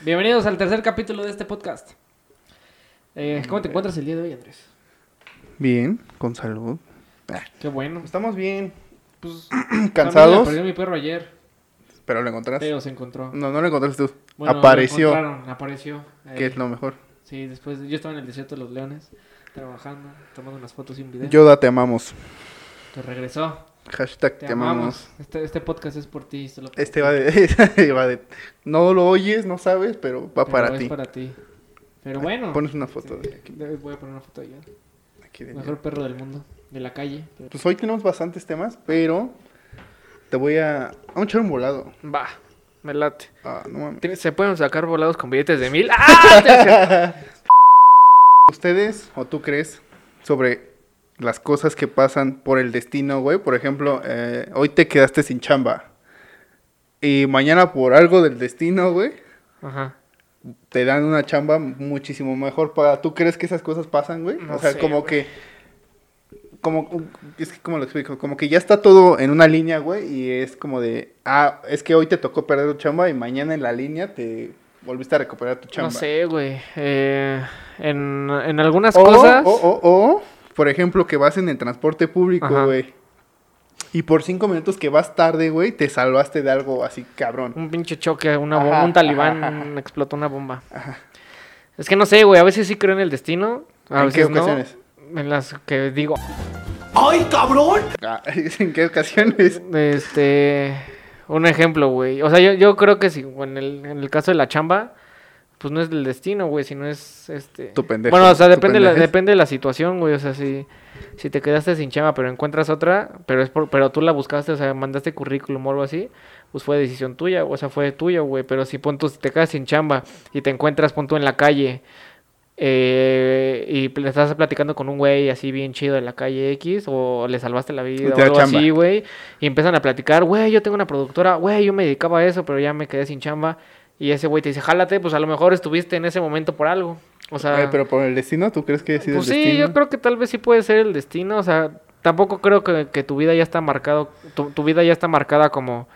Bienvenidos al tercer capítulo de este podcast. Eh, ¿Cómo te encuentras el día de hoy, Andrés? Bien, con salud. Qué bueno. Estamos bien. Pues, Cansados, Me perdió mi perro ayer, pero lo encontraste. pero se encontró. No, no lo encontraste tú. Bueno, lo Apareció, encontraron, apareció. eh, que es lo mejor. Sí, después yo estaba en el desierto de los leones, trabajando, tomando unas fotos y un video. Yoda, te amamos. Te regresó. Hashtag Te, te, amamos. amamos. Este, este podcast es por ti. solo por Este ti. va de, va de... No lo oyes, no sabes, pero va Pero para es ti. para ti. Pero bueno. Pones una foto de aquí. Voy a poner una foto de ella. aquí de Mejor perro del mundo, de la calle. pero- Pues hoy tenemos bastantes temas, pero te voy a... Vamos a echar un volado. Va, me late. Ah, no mames. ¿Se pueden sacar volados con billetes de mil? ¡Ah! ¿Ustedes o tú crees sobre las cosas que pasan por el destino, güey? Por ejemplo, eh, hoy te quedaste sin chamba. Y mañana por algo del destino, güey, Ajá. te dan una chamba muchísimo mejor para... ¿Tú crees que esas cosas pasan, güey? No o sea, sé, como güey. que... Como, es que, ¿cómo lo explico? Como que ya está todo en una línea, güey, y es como de, ah, es que hoy te tocó perder tu chamba y mañana en la línea te volviste a recuperar tu chamba. No sé, güey. Eh, en, en algunas O, cosas. o, o, o, por ejemplo, que vas en el transporte público, Ajá. güey. Y por cinco minutos que vas tarde, güey, te salvaste de algo así cabrón. Un pinche choque, una Ajá, bomba, un talibán ajá, ajá. explotó una bomba. Es que no sé, güey. A veces sí creo en el destino. A ¿En veces qué no. ocasiones? En las que digo, Ah, ¿En qué ocasiones? este. Un ejemplo, güey. O sea, yo, yo creo que si en el, en el caso de la chamba, pues no es del destino, güey, sino es este. Tu pendejo. Bueno, o sea, depende, la, depende de la situación, güey. O sea, si, si te quedaste sin chamba, pero encuentras otra, pero es por, pero tú la buscaste, o sea, mandaste currículum o algo así, pues fue decisión tuya, o sea, fue tuyo, güey. Pero si pon tú, si te quedas sin chamba y te encuentras, pon tú en la calle, eh, y pl- estás platicando con un güey así bien chido de la calle X, o le salvaste la vida, o algo chamba. así, güey, y empiezan a platicar, güey, yo tengo una productora, güey, yo me dedicaba a eso, pero ya me quedé sin chamba. Y ese güey te dice, jálate, pues a lo mejor estuviste en ese momento por algo. O sea, pero por el destino, ¿tú crees que ha sido pues el sí, destino? yo creo que tal vez sí puede ser el destino, o sea, tampoco creo que, que tu vida ya está marcado, tu, tu vida ya está marcada como,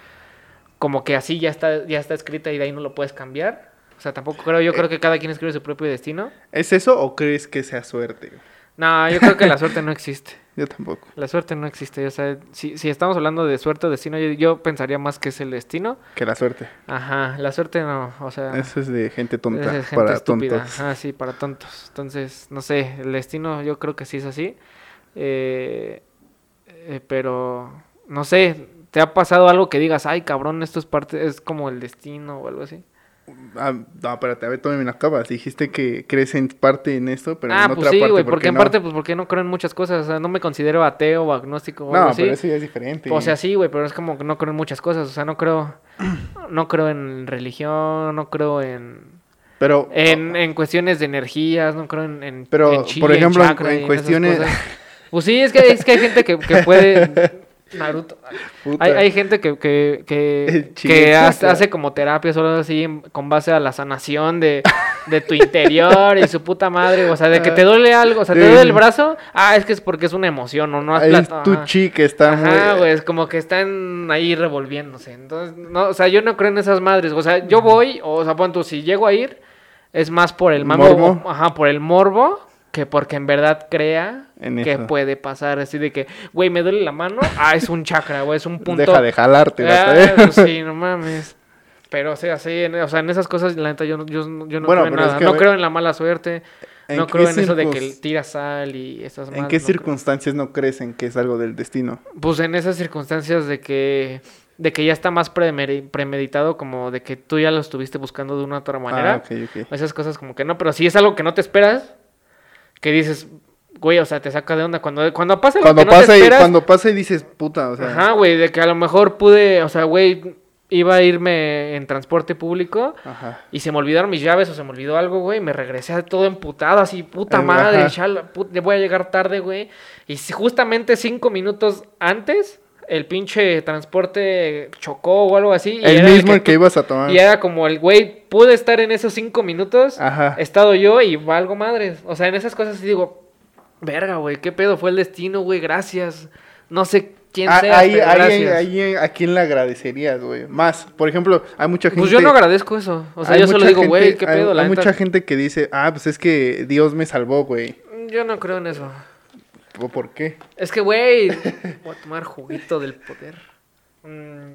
como que así ya está, ya está escrita y de ahí no lo puedes cambiar. O sea, tampoco creo, yo creo que cada quien escribe su propio destino. ¿Es eso o crees que sea suerte? No, yo creo que la suerte no existe. Yo tampoco. La suerte no existe. O sea, si, si estamos hablando de suerte o destino, yo, yo pensaría más que es el destino. Que la suerte. Ajá, la suerte no, o sea... Eso es de gente tonta, gente para estúpida. tontos. Ah, sí, para tontos. Entonces, no sé, el destino yo creo que sí es así. Eh, eh, pero, no sé, ¿te ha pasado algo que digas, ay, cabrón, esto es parte, es como el destino o algo así? Ah, no, espérate, a ver, todavía me la acabas. Dijiste que crees en parte en esto, pero ah, en pues otra sí, parte, güey, ¿por porque en no? parte, pues porque no creo en muchas cosas. O sea, no me considero ateo o agnóstico o algo No, así. pero eso ya es diferente. O sea, sí, güey, pero es como que no creo en muchas cosas. O sea, no creo, no creo en religión, no creo en... Pero, En, en cuestiones de energías, no creo en, en Pero, en chi, por ejemplo, en- chakra en cuestiones-. Pues sí, es que, es que hay gente que, que puede... Naruto. Hay, hay gente que, que, que, hace, hace como terapia solo así con base a la sanación de, de tu interior y su puta madre. O sea, de que te duele algo, o sea, te duele el brazo. Ah, es que es porque es una emoción o no has es tu chi que está Ajá, muy... güey, es como que están ahí revolviéndose. Entonces, no, o sea, yo no creo en esas madres. O sea, yo voy, o sea, pon tú, si llego a ir, es más por el mambo, Morbo. ajá, por el morbo, que porque en verdad crea En que eso. puede pasar. Así de que, güey, me duele la mano, ah, es un chakra, güey, es un punto. Deja de jalarte, Ah, pues sí, no mames. Pero, o sea, sí, en, o sea, en esas cosas, la neta, yo, no- yo, yo no Bueno, creo en es nada. que, no ver, creo en la mala suerte. ¿En No creo en eso de que circunst- tira sal y esas ¿En qué no creo. circunstancias no crees en que es algo del destino? Pues en esas circunstancias de que de que ya está más premedi- premeditado, como de que tú ya lo estuviste buscando de una u otra manera. Ah, ok, ok. Esas cosas como que no, pero si es algo que no te esperas, que dices, güey, o sea, te saca de onda. Cuando, cuando pasa Cuando que no te pasa, y, cuando pasa y dices, puta, o sea... ajá, güey, de que a lo mejor pude, o sea, güey, iba a irme en transporte público Ajá. y se me olvidaron mis llaves o se me olvidó algo, güey, me regresé todo emputado, así, puta madre, chala, put- voy a llegar tarde, güey. Y si justamente cinco minutos antes, el pinche transporte chocó o algo así. y El era mismo que el que tú- ibas a tomar. Y era como el, güey, pude estar en esos cinco minutos, Ajá. he estado yo y valgo madres. O sea, en esas cosas sí digo, verga, güey, qué pedo, fue el destino, güey, gracias. No sé quien Ah, sea, ahí, pero ahí- gracias. ahí, ¿a quién le agradecerías, güey? Más, por ejemplo, hay mucha gente... Pues yo no agradezco eso. O sea, hay yo solo digo, güey, qué hay- pedo, la Hay neta. mucha gente que dice, ah, pues es que Dios me salvó, güey. Yo no creo en eso. ¿O por qué? Es que, güey, voy a tomar juguito del poder. Mm,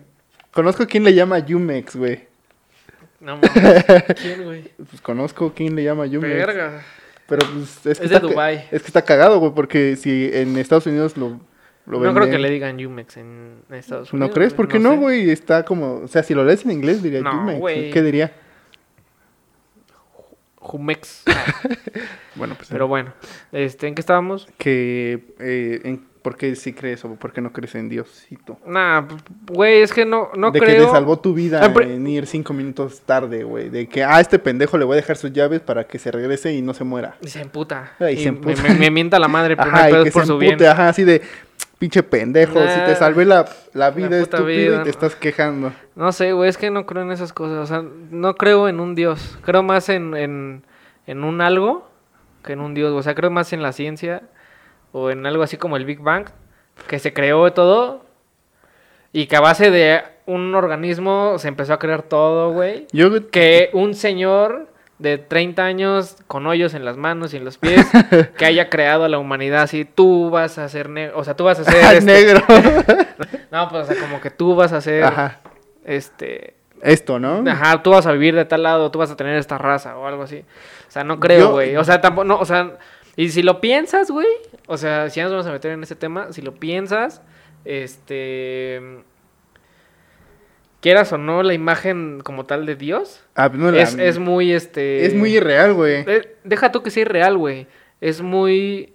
Conozco quien le llama Yumex, güey. no mames. ¿Quién, güey? Pues conozco quien le llama Yumex. Verga. Pero pues es que, Es de está, es que está cagado, güey, porque si en Estados Unidos lo, lo No creo que le digan Yumex en Estados Unidos. ¿No crees? ¿Por qué no, güey? Está como... O sea, si lo lees en inglés diría No, Yumex. ¿Qué diría? Jumex. Bueno, pues... Pero bueno, este, ¿en qué estábamos? que... eh, en- ¿Por qué sí crees o por qué no crees en Diosito? Nah, güey, es que no, no de creo. que te salvó tu vida Ah, en ir cinco minutos tarde, güey. De que, ah, este pendejo le voy a dejar sus llaves para que se regrese y no se muera. Y se emputa. Ay, y se emputa. Me, me mienta la madre, pero no Ajá, hay y que por se su bien. empute, ajá, así de, pinche pendejo, si te salvé la, la vida puta estúpido vida, y te estás quejando. No sé, güey, es que no creo en esas cosas. O sea, no creo en un Dios. Creo más en, en, en un algo que en un Dios. O sea, creo más en la ciencia o en algo así como el Big Bang, que se creó todo y que a base de un organismo se empezó a crear todo, güey. Yo, Que un señor de 30 años con hoyos en las manos y en los pies que haya creado a la humanidad así, tú vas a ser negro, o sea, tú vas a ser este- negro. No, pues o sea, como que tú vas a ser ajá, este esto, ¿no? Ajá, tú vas a vivir de tal lado, tú vas a tener esta raza o algo así. O sea, no creo, Yo- güey. O sea, tampoco, no, o sea, y si lo piensas, güey, o sea, si ya nos vamos a meter en ese tema, si lo piensas, este, quieras o no, la imagen como tal de Dios Ah, no la- es, es muy, este... es muy irreal, güey. eh, deja tú que sea irreal, güey. Es muy,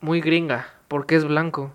muy gringa, porque es blanco.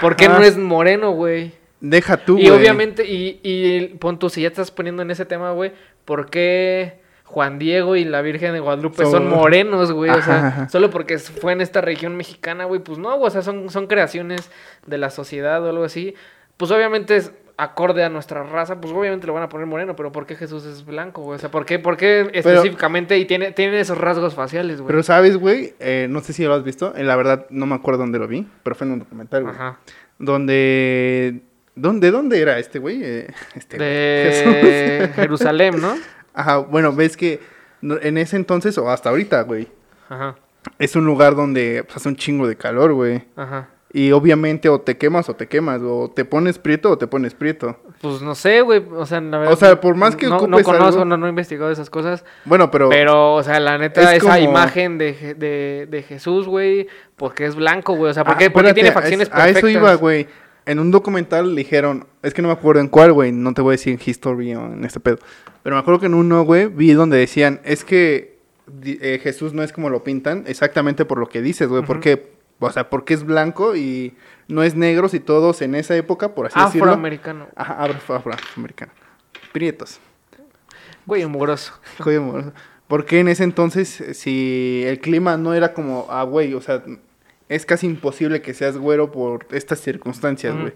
Porque Ajá. no es moreno, güey. Deja tú, Y güey. obviamente, y, y pon tú, si ya estás poniendo en ese tema, güey, ¿por qué Juan Diego y la Virgen de Guadalupe son, Son- morenos, güey? O sea, Ajá, solo porque fue en esta región mexicana, güey, pues no, güey, o sea, son, son creaciones de la sociedad o algo así. Pues obviamente es acorde a nuestra raza, pues obviamente lo van a poner moreno, pero ¿por qué Jesús es blanco, güey? O sea, ¿por qué, por qué específicamente y tiene, tiene esos rasgos faciales, güey? Pero sabes, güey, Eh, no sé si lo has visto. eh, la verdad, no me acuerdo dónde lo vi, pero fue en un documental, güey. Ajá. Donde... ¿Dónde, ¿Dónde era este güey? Eh, este De Jesús. Jerusalén, ¿no? Ajá, bueno, ves que en ese entonces, o hasta ahorita, güey, Ajá, es un lugar donde pues, hace un chingo de calor, güey. ajá. Y obviamente o te quemas o te quemas, o te pones prieto o te pones prieto. Pues no sé, güey. O sea, la verdad. O sea, por más que no, no ocupes conozco, algo- no, no he investigado esas cosas. Bueno, pero... Pero, o sea, la neta, Es esa como- imagen de, de, de Jesús, güey, porque es blanco, güey. O sea, Ah, porque, porque espérate, tiene facciones es- A eso iba, güey. En un documental dijeron, es que no me acuerdo en cuál, güey, no te voy a decir en History o en este pedo. Pero me acuerdo que en uno, güey, vi donde decían, es que eh, Jesús no es como lo pintan, exactamente por lo que dices, güey, porque, o sea, porque es blanco y no es negro si todos en esa época, por así decirlo. Afroamericano. Ajá, afro- afroamericano. Prietos. Güey, mugroso. Joder, amor. Porque en ese entonces, eh, si el clima no era como, ah, güey, o sea, es casi imposible que seas güero por estas circunstancias, güey.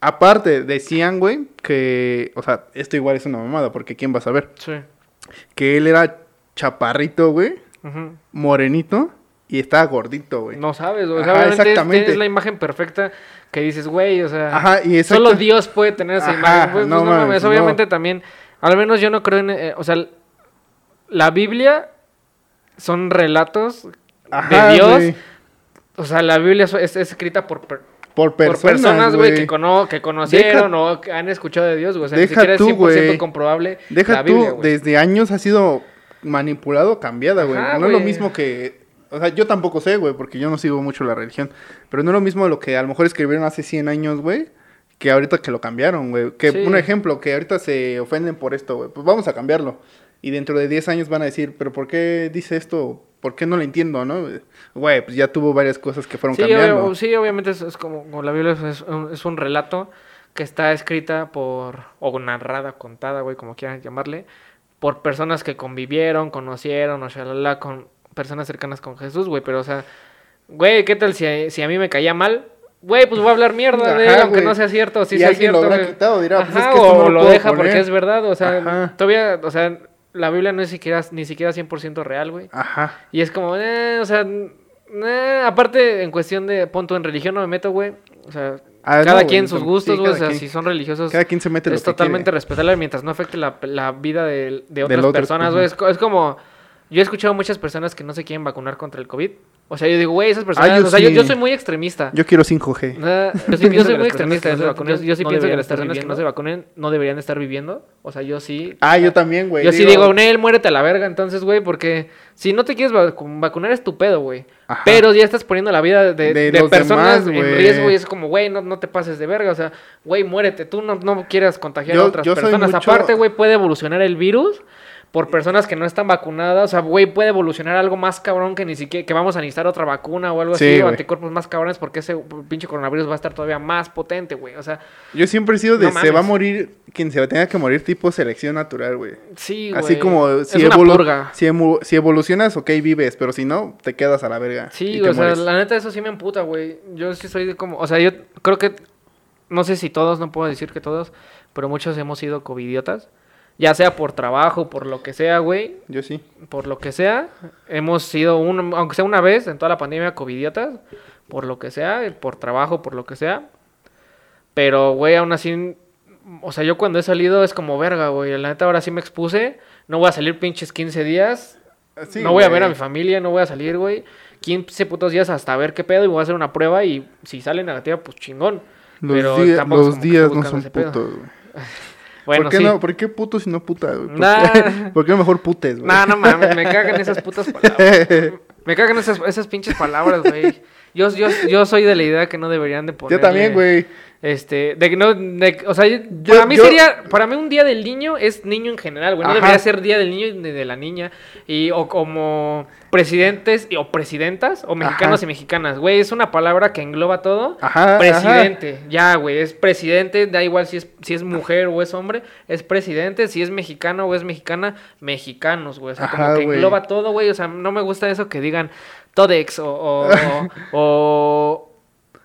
Aparte, decían, güey, que, o sea, esto igual es una mamada, porque ¿quién va a saber? Sí. Que él era chaparrito, güey, Ujú. morenito, y estaba gordito, güey. No sabes, o sea, Ajá, obviamente es- exactamente. tienes la imagen perfecta que dices, güey, o sea, Ajá, y exacto- solo Dios puede tener esa Ajá, imagen. güey, pues, no no, mames, no. obviamente también, al menos yo no creo en, eh, o sea, la Biblia son relatos Ajá, de Dios. güey. O sea, la Biblia es, es escrita por, per- Por personas, güey, que, güey. cono- que conocieron o que han escuchado de Dios, güey. O sea, ni Deja siquiera es tú, 100% güey. comprobable Deja la Biblia, tú, güey. desde años ha sido manipulado, cambiada, güey. No es lo güey. mismo que... O sea, yo tampoco sé, güey, porque yo no sigo mucho la religión. Pero no es lo mismo lo que a lo mejor escribieron hace 100 años, güey, que ahorita que lo cambiaron, güey. Que Sí. un ejemplo, que ahorita se ofenden por esto, güey. Pues vamos a cambiarlo. Y dentro de 10 años van a decir, pero ¿por qué dice esto? ¿Por qué no lo entiendo, no? Güey, pues ya tuvo varias cosas que fueron Sí, cambiando. obvio- sí, obviamente es, es como, como la Biblia es, es un, es un relato que está escrita por, o narrada, contada, güey, como quieran llamarle, por personas que convivieron, conocieron, o shalala, con personas cercanas con Jesús, güey, pero o sea, güey, ¿qué tal si a, si a mí me caía mal? Güey, pues voy a hablar mierda de él, Ajá, aunque güey. no sea cierto, sí Y sea alguien lo cierto. habrá güey. quitado, dirá, pues, es Ajá, que esto no o lo lo puedo deja porque es verdad, o sea, Ajá. todavía, o sea, la Biblia no es siquiera, ni siquiera 100% real, güey. Ajá. Y es como, eh, o sea, eh, aparte en cuestión de punto en religión no me meto, güey. O sea, Ah, cada no, quien güey, sus sí, gustos, güey. o sea, quien- si son religiosos, Cada quien se mete lo es totalmente respetable mientras no afecte la, la vida de, de otras otro, personas, güey. Es como, yo he escuchado muchas personas que no se quieren vacunar contra el COVID. O sea, yo digo, güey, esas personas, Ah, yo o sea, yo, sí. yo soy muy extremista. Yo quiero 5G. Nada, yo, sí- yo soy muy extremista no vacunan Yo sí no pienso que las personas que no se vacunen no deberían estar viviendo. O sea, yo sí. Ah, yo también, güey. Yo sí digo, Nel, muérete a la verga, entonces, güey, porque si no te quieres vacu- vacunar es tu pedo, güey. Pero ya estás poniendo la vida de, De personas demás, en riesgo y es como, güey, no, no te pases de verga, o sea, güey, muérete, tú no, no quieras contagiar Yo- a otras yo personas. mucho- Aparte, güey, puede evolucionar el virus por personas que no están vacunadas, o sea, güey, puede evolucionar algo más cabrón que ni siquiera, que vamos a necesitar otra vacuna o algo Sí, así, o anticuerpos más cabrones porque ese pinche coronavirus va a estar todavía más potente, güey, o sea, Yo siempre he sido de No se va a morir quien se tenga que morir tipo selección natural, güey. sí, güey. Así como si, evolu- si, si evolucionas, ok, vives, pero si no, te quedas a la verga. Sí, o sea, la neta eso sí me emputa, güey. Yo sí soy de como, o sea, yo creo que, no sé si todos, no puedo decir que todos, pero muchos hemos sido covidiotas. Ya sea por trabajo, por lo que sea, güey, Yo sí. por lo que sea. Hemos sido, un, aunque sea una vez en toda la pandemia, covidiotas, por lo que sea, por trabajo, por lo que sea. Pero, güey, aún así, o sea, yo cuando he salido es como verga, güey. La neta ahora sí me expuse. No voy a salir pinches 15 días Sí, no voy a ver a mi familia, no voy a salir, güey. 15 putos días hasta ver qué pedo y voy a hacer una prueba y si sale negativa, pues chingón. Los, Pero día- los días no son putos, güey. Bueno, ¿Por qué sí. no? ¿Por qué putos y no puta, güey? ¿Por, Nah. qué? ¿Por qué mejor putes, güey? No, no mames, me cagan esas putas palabras. Me cagan esas, esas pinches palabras, güey. Yo, yo, yo soy de la idea que no deberían de poner. Yo también, güey. Este, de que no, de- o sea, yo- para mí yo- sería, para mí un día del niño es niño en general, güey, no Ajá. debería ser día del niño ni de la niña, y, o como presidentes, y- o presidentas, o mexicanos Ajá. y mexicanas, güey, es una palabra que engloba todo, Ajá, presidente, ya, güey, es presidente, da igual si es, si es mujer o es hombre, es presidente, si es mexicano o es mexicana, mexicanos, güey, o sea, como que engloba todo, güey, o sea, no me gusta eso que digan Todex, o, o, o,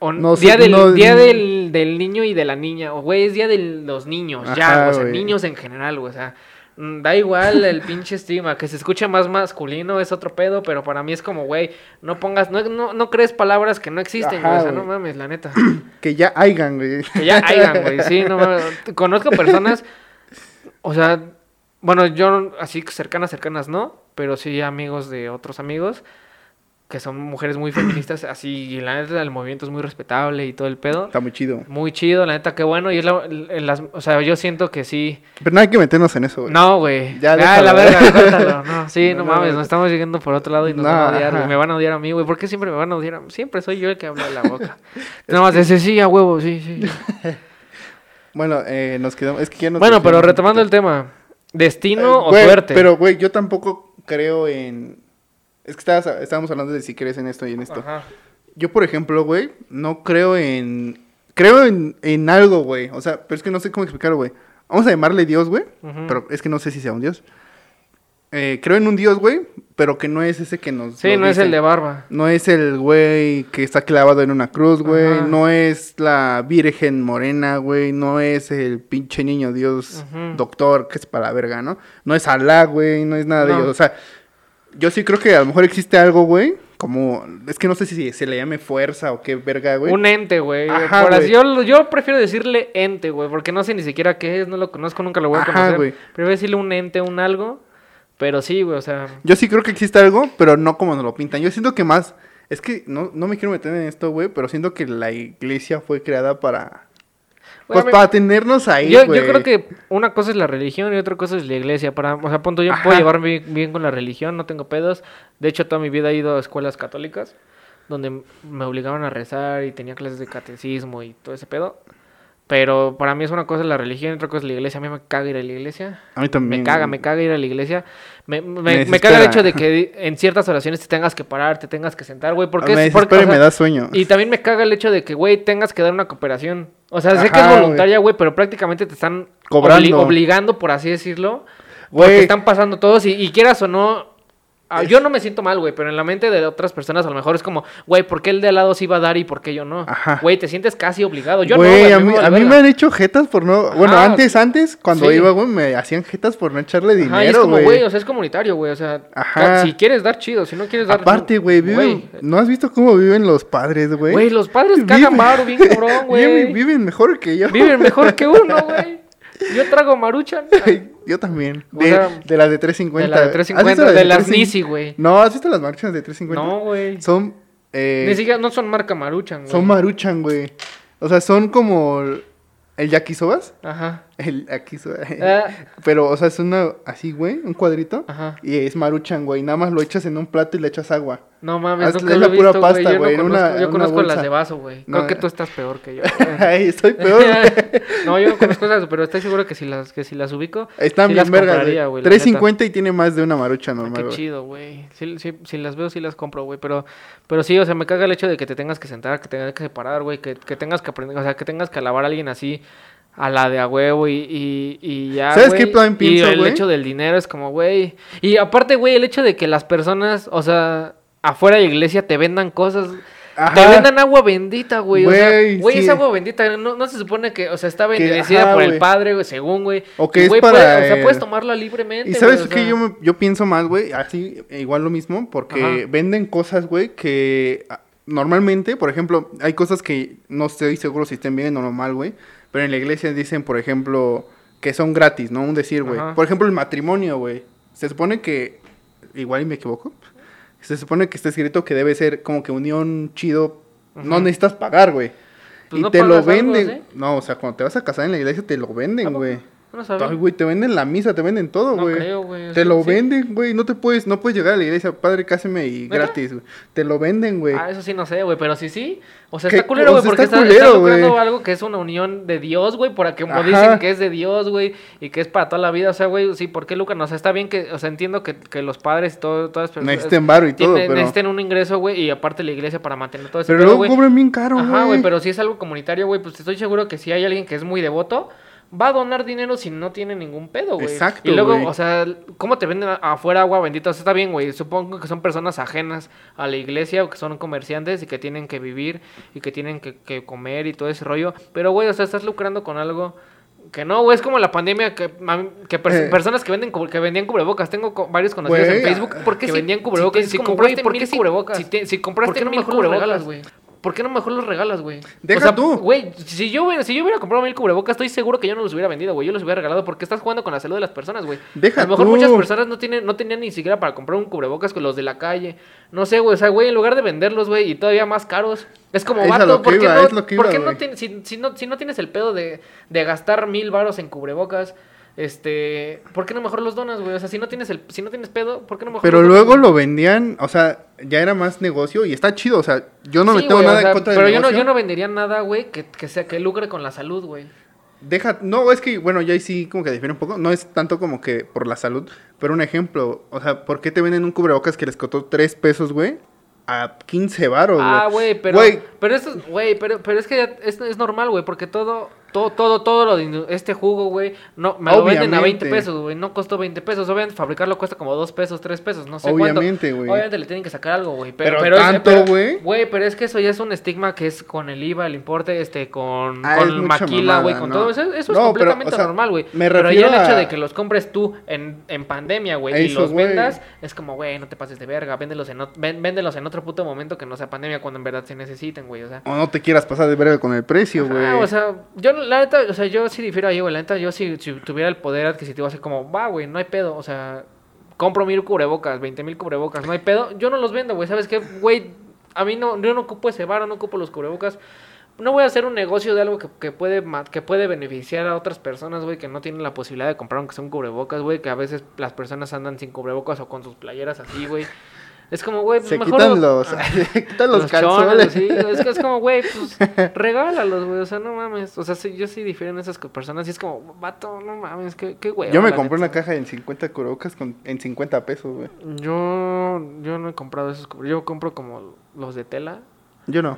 o No sé, día, del, no- día del, del niño y de la niña. O, güey, es día de los niños, ya, o sea, niños en general, güey. O sea, mm, da igual el pinche estigma. Que se escuche más masculino es otro pedo, pero para mí es como, güey, no pongas, no, no, no crees palabras que no existen, güey. O sea, no mames, la neta. Que ya hayan, güey. Que ya hayan, güey, sí, no mames. Conozco personas, o sea, bueno, yo así cercanas, cercanas no, pero sí amigos de otros amigos que son mujeres muy feministas, así, y la neta el movimiento es muy respetable y todo el pedo. Está muy chido. Muy chido, la neta, qué bueno. Y es la, las, o sea, yo siento que sí. Pero no hay que meternos en eso, güey. No, güey. Ya, la verga. No, sí, no, mames, no. nos estamos llegando por otro lado y nos No, van a odiar, güey. Me van a odiar a mí, güey. ¿Por qué siempre me van a odiar a mí? Siempre soy yo el que habla de la boca. Nada más ese sí, a huevo, sí, sí. Bueno, eh, nos quedamos. Es que ya nos Bueno, pero retomando el tema. ¿Destino Eh, o güey, suerte? Pero, güey, yo tampoco creo en. Es que estabas, estábamos hablando de si crees en esto y en esto. Ajá. Yo, por ejemplo, güey, no creo en. Creo en, en algo, güey. O sea, pero es que no sé cómo explicarlo, güey. Vamos a llamarle Dios, güey. Pero es que no sé si sea un Dios. Eh, creo en un Dios, güey, pero que no es ese que nos. Sí, no es el de barba. No es el güey que está clavado en una cruz, güey. No es la Virgen Morena, güey. No es el pinche niño Dios doctor, que es para la verga, ¿no? No es Alá, güey. No es nada de No. ellos. O sea, yo sí creo que a lo mejor existe algo, güey. Como, es que no sé si se le llame fuerza o qué verga, güey. Un ente, güey. Ajá, Por así-. Yo, yo prefiero decirle ente, güey, porque no sé ni siquiera qué es, no lo conozco, nunca lo voy a Ajá, conocer. güey. Prefiero decirle un ente, un algo, pero sí, güey, o sea... Yo sí creo que existe algo, pero no como nos lo pintan. Yo siento que más. Es que no, no me quiero meter en esto, güey, pero siento que la iglesia fue creada para. Pues para tenernos ahí, yo, yo creo que una cosa es la religión y otra cosa es la iglesia. Para, o sea, punto, yo Ajá. puedo llevarme bien, bien con la religión, no tengo pedos. De hecho, toda mi vida he ido a escuelas católicas donde me obligaban a rezar y tenía clases de catecismo y todo ese pedo. Pero para mí es una cosa la religión otra cosa es la iglesia. A mí me caga ir a la iglesia. A mí también. Me caga, me caga ir a la iglesia. Me, me, Me me caga el hecho de que en ciertas oraciones te tengas que parar, te tengas que sentar, güey. Porque me es porque, o y me sea, da sueño. y también me caga el hecho de que, güey, tengas que dar una cooperación. O sea, sé que es voluntaria, güey, pero prácticamente te están Cobrando. obli- obligando, por así decirlo. Güey. Porque están pasando todos y, y quieras o no, ah, yo no me siento mal, güey, pero en la mente de otras personas a lo mejor es como, güey, ¿por qué el de al lado sí va a dar y por qué yo no? Ajá. Güey, te sientes casi obligado. Yo no, Güey, güey, a mí, me a mí me han hecho jetas por no. Bueno, antes, antes, cuando Sí. iba, güey, me hacían jetas por no echarle dinero, Ajá, y es como, güey. güey, o sea, es comunitario, güey, o sea, Ajá. si quieres dar chido, si no quieres dar... Aparte, güey, viven. ¿No has visto cómo viven los padres, güey? Güey, los padres cagan varo bien cabrón, güey. Viven, mejor que yo. Viven mejor que uno, güey. Yo trago maruchan. Yo también. De, sea, de las de 350. De la de ¿Has visto 350, las de las 350? Nisi, güey. No, ¿has visto las marchas de 350? No, güey. Son. Eh, Ni siquiera, no son marca maruchan, güey. son maruchan, güey. O sea, son como. El yakisobas. Ajá. El yakisoba. Ah, Pero, o sea, es una. Así, güey. Un cuadrito. ajá. Y es maruchan, güey. Nada más lo echas en un plato y le echas agua. No mames, Haz- nunca es lo la pura visto, pasta, güey. Yo, güey, no en conozco, una- yo en conozco una las de vaso, güey. No, Creo que eh. tú estás peor que yo. Ay, estoy peor. no, yo no conozco esas, pero estoy seguro que si las, que si las ubico, Están sí bien vergas, compraría, güey. güey, la 350 y tiene más de una marucha normal, Qué güey. chido, güey. Sí, si las veo, sí las compro, güey. Pero, pero sí, o sea, me caga el hecho de que te tengas que sentar, que tengas que separar, güey. Que, que tengas que aprender, o sea, que tengas que alabar a alguien así a la de a huevo y, y, y ya. ¿Sabes güey. qué plan pienso, Y el güey? hecho del dinero es como, güey. Y aparte, güey, el hecho de que las personas, o sea, afuera de la iglesia te vendan cosas. Te vendan agua bendita, güey. O sea, Güey, güey, sí. es agua bendita. No, no se supone que, o sea, está Que, bendecida ajá, por el güey. Padre, güey, según, güey. O que Y, es güey, para o sea, puedes tomarla libremente. Y güey, sabes o qué, sea. yo, me- yo pienso más, güey, así, eh, igual lo mismo, porque Ajá. venden cosas, güey, que normalmente, por ejemplo, hay cosas que no estoy seguro si estén bien o normal, güey, pero en la iglesia dicen, por ejemplo, que son gratis, ¿no? Un decir, güey. Por ejemplo, el matrimonio, güey. Se supone que, igual y me equivoco, se supone que está escrito que debe ser como que unión chido, no necesitas pagar, güey. Pues y no te lo algo, venden. ¿sí? No, o sea, cuando te vas a casar en la iglesia te lo ¿A venden, güey. No sabía. Ay, güey, te venden la misa, te venden todo, No güey. creo, güey. Te lo sí. venden, güey. No te puedes, no puedes llegar a la iglesia, padre, cáseme y gratis, güey. Te lo venden, güey. Ah, eso sí no sé, güey, pero sí, sí. O sea, ¿Qué está culero, güey, porque está culero, está algo que es una unión de Dios, güey, por que como Ajá. dicen que es de Dios, güey, y que es para toda la vida. O sea, güey, sí, ¿por qué lucran? O sea, está bien que, o sea, entiendo que, que los padres y todo, todas las personas Necesiten varo y todo, tienen- pero. necesiten un ingreso, güey, y aparte la iglesia para mantener todo eso. Pero luego cobran bien caro, güey. Ajá, güey, pero si es algo comunitario, güey, pues estoy seguro que si hay alguien que es muy devoto, va a donar dinero si no tiene ningún pedo, güey. Exacto, Y luego, güey. o sea, ¿cómo te venden afuera agua bendita? O sea, está bien, güey. Supongo que son personas ajenas a la iglesia o que son comerciantes y que tienen que vivir y que tienen que, que comer y todo ese rollo. Pero, güey, o sea, estás lucrando con algo que no, güey. Es como la pandemia que, pers- Eh. personas que venden que vendían cubrebocas. Tengo co- varios conocidos en Facebook ¿Por qué que si- vendían si cubrebocas. si es como, compraste ¿por mil qué si- cubrebocas? Si, te- si compraste ¿Por qué no mil cubrebocas, güey? ¿Por qué no mejor los regalas, güey? Deja o sea, tú. Güey, si yo, hubiera, si yo hubiera comprado mil cubrebocas, estoy seguro que yo no los hubiera vendido, güey. Yo los hubiera regalado porque estás jugando con la salud de las personas, güey. Deja A lo mejor tú. muchas personas no tienen, no tenían ni siquiera para comprar un cubrebocas con los de la calle. No sé, güey. O sea, güey, en lugar de venderlos, güey, y todavía más caros. Es como, vato, ¿por qué no, si no tienes el pedo de, de gastar mil varos en cubrebocas, este, ¿por qué no mejor los donas, güey? O sea, si no tienes el, si no tienes pedo, ¿por qué no mejor Pero los donas, luego lo vendían, o sea, ya era más negocio y está chido, o sea, yo no me Sí, tengo güey, nada o sea, en contra Pero del yo no, yo no vendería nada, güey, que, que sea que lucre con la salud, güey. Deja, no, es que, bueno, ya ahí sí como que difiere un poco, no es tanto como que por la salud, pero un ejemplo, o sea, ¿por qué te venden un cubrebocas que les costó 3 pesos, güey? A 15 varos, güey. Ah, güey, pero, Güey, pero esto, es- güey, pero, pero es que ya es, es normal, güey, porque todo, todo, todo, todo lo de este jugo, güey, no, me lo venden a 20 Obviamente. pesos, güey, no costó 20 pesos, obviamente fabricarlo cuesta como 2 pesos, 3 pesos, no sé cuánto. Obviamente, güey. Obviamente le tienen que sacar algo, güey, pero, Pero pero, tanto, güey. Güey, pero es que eso ya es un estigma que es con el IVA, el importe, este, con, Ah, con es maquila, güey, con no. todo eso, eso es No, pero, completamente o sea, normal, güey. me Pero ya el hecho de que los compres tú en, en pandemia, güey, y los vendas, es como, güey, no te pases de verga, véndelos en, véndelos en otro puto momento que no sea pandemia cuando en verdad se necesiten, güey, o sea. O no te quieras pasar de verga con el precio, güey. Ah, o sea, yo la neta, o sea, yo sí difiero ahí, güey, la neta, yo si, si tuviera el poder adquisitivo, así como, va, güey, no hay pedo, o sea, compro mil cubrebocas, veinte mil cubrebocas, no hay pedo, yo no los vendo, güey, ¿sabes qué? Güey, a mí no, yo no ocupo ese varo, no ocupo los cubrebocas, no voy a hacer un negocio de algo que, que puede que puede beneficiar a otras personas, güey, que no tienen la posibilidad de comprar aunque sea un cubrebocas, güey, que a veces las personas andan sin cubrebocas o con sus playeras así, güey. Es como, güey, pues se mejor... quitan los, Ah, se quitan los, los calzones. chones, sí, es que es como, güey, pues regálalos, güey, o sea, no mames, o sea, sí, yo sí difiero en esas personas y es como, vato, no mames, qué, qué güey. Yo me compré una caja en 50 cubrebocas con, en 50 pesos, güey. Yo, yo no he comprado esos, yo compro como los de tela. Yo no.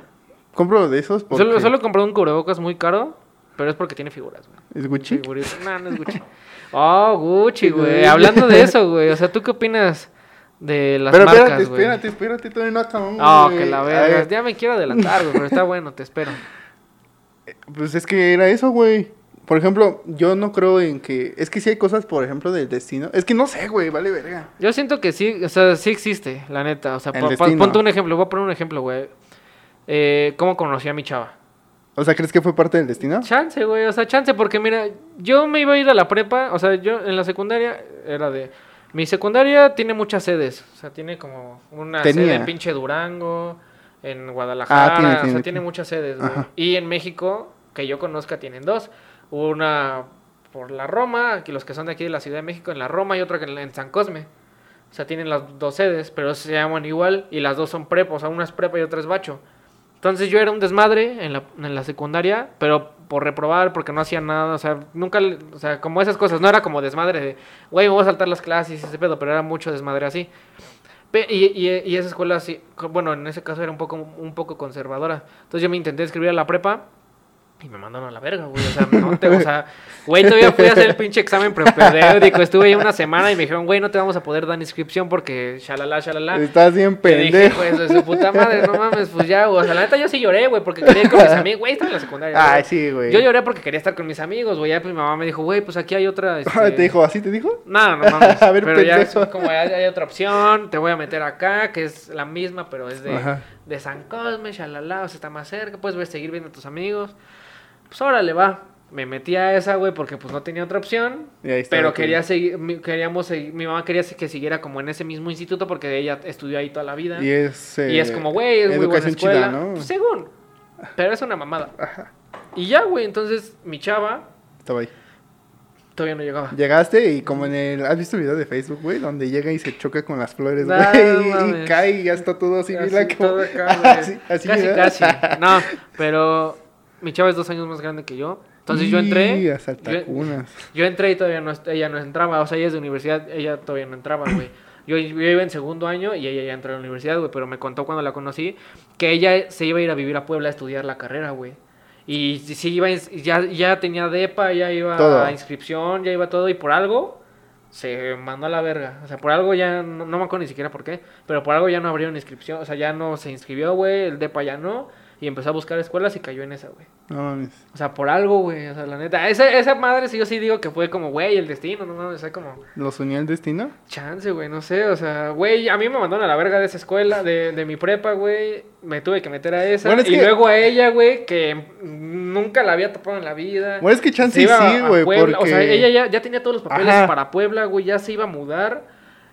Compro de esos porque Solo, solo he comprado un cubrebocas muy caro, pero es porque tiene figuras, güey. es Gucci. Figuritas. No, no es Gucci. Oh, Gucci. Güey. Hablando de eso, güey, o sea, ¿tú qué opinas de las Pero marcas, espérate, güey. espérate, espérate, todavía no acabamos. Ah, güey. que la verga. ver, Ya me quiero adelantar, güey, pero está bueno, te espero. Pues es que era eso, güey. Por ejemplo, yo no creo en que... Es que sí hay cosas, por ejemplo, del destino. Es que no sé, güey, vale verga. Yo siento que sí, o sea, sí existe, la neta. O sea, ponte un ejemplo, voy a poner un ejemplo, güey. Eh, ¿Cómo conocí a mi chava? O sea, ¿crees que fue parte del destino? Chance, güey, o sea, chance, porque mira, yo me iba a ir a la prepa, o sea, yo en la secundaria era de... Mi secundaria tiene muchas sedes, o sea, tiene como una Tenía. sede en pinche Durango, en Guadalajara, Ah, tiene, o sea, tiene, muchas sedes, güey. Y en México, que yo conozca, tienen dos. Una por la Roma, aquí los que son de aquí de la Ciudad de México, en la Roma, y otra que en, en San Cosme. O sea, tienen las dos sedes, pero se llaman igual, y las dos son prepa, o sea, una es prepa y otra es bacho. Entonces yo era un desmadre en la, en la secundaria, pero por reprobar, porque no hacía nada, o sea, nunca, o sea, como esas cosas, no era como desmadre de, güey, me voy a saltar las clases y ese pedo, pero era mucho desmadre así. Y, y, esa escuela, sí, bueno, en ese caso era un poco, un poco conservadora. Entonces yo me intenté escribir a la prepa y me mandaron a la verga, güey. O sea, no te, o sea, güey, todavía fui a hacer el pinche examen propedéutico. Estuve ahí una semana y me dijeron, güey, no te vamos a poder dar inscripción porque shalala, shalala. Estás bien Te dije, pendejo. pues, de su puta madre, no mames, pues ya, güey. O sea, la neta yo sí lloré, güey, porque quería ir con mis amigos. Güey, estaba en la secundaria. Ay, güey. sí, güey. Yo lloré porque quería estar con mis amigos, güey. Ya pues mi mamá me dijo, güey, pues aquí hay otra. Este... ¿Te dijo así? ¿Te dijo? No, no mames. A ver, pero ya es pendejo. como hay, hay otra opción, te voy a meter acá, que es la misma, pero es de, Ajá. De San Cosme, shalala, o sea, está más cerca, puedes ver, seguir viendo a tus amigos. Pues órale, va. Me metí a esa, güey, porque pues no tenía otra opción. Y ahí Pero quería seguir, queríamos seguir, mi mamá quería que siguiera como en ese mismo instituto porque ella estudió ahí toda la vida. Y es... Y es eh, como, güey, es muy buena escuela. chida, ¿no? Pues, según. Pero es una mamada. Ajá. Y ya, güey, entonces mi chava Estaba ahí. Todavía no llegaba. Llegaste y como en el... ¿Has visto el video de Facebook, güey? Donde llega y se choca con las flores, güey. no y cae y ya está todo así, Así, mira como... todo acá, así, así, casi, casi. No, pero mi chava es dos años más grande que yo. Entonces yo entré. saltacunas. Yo entré y todavía no, ella no entraba. O sea, ella es de universidad, ella todavía no entraba, güey. Yo, yo iba en segundo año y ella ya entró a la universidad, güey. Pero me contó cuando la conocí que ella se iba a ir a vivir a Puebla a estudiar la carrera, güey. Y sí iba, ya, ya tenía DEPA, ya iba Todo. a inscripción, ya iba todo. Y por algo se mandó a la verga. O sea, por algo ya, no, no me acuerdo ni siquiera por qué. Pero por algo ya no abrieron inscripción. O sea, ya no se inscribió, güey. El DEPA ya no. Y empezó a buscar escuelas y cayó en esa, güey. No mames. O sea, por algo, güey. O sea, la neta. Esa, esa madre, sí, yo sí digo que fue como, güey, el destino, no mames. O sea, como, ¿Los unió el destino? chance, güey, no sé. O sea, güey, a mí me mandaron a la verga de esa escuela, de, de mi prepa, güey. Me tuve que meter a esa. Bueno, es y que- luego a ella, güey, que nunca la había topado en la vida. Bueno, es que chance iba sí, güey, Puebla, O sea, porque- ella ya, ya tenía todos los papeles Ajá. para Puebla, güey. Ya se iba a mudar.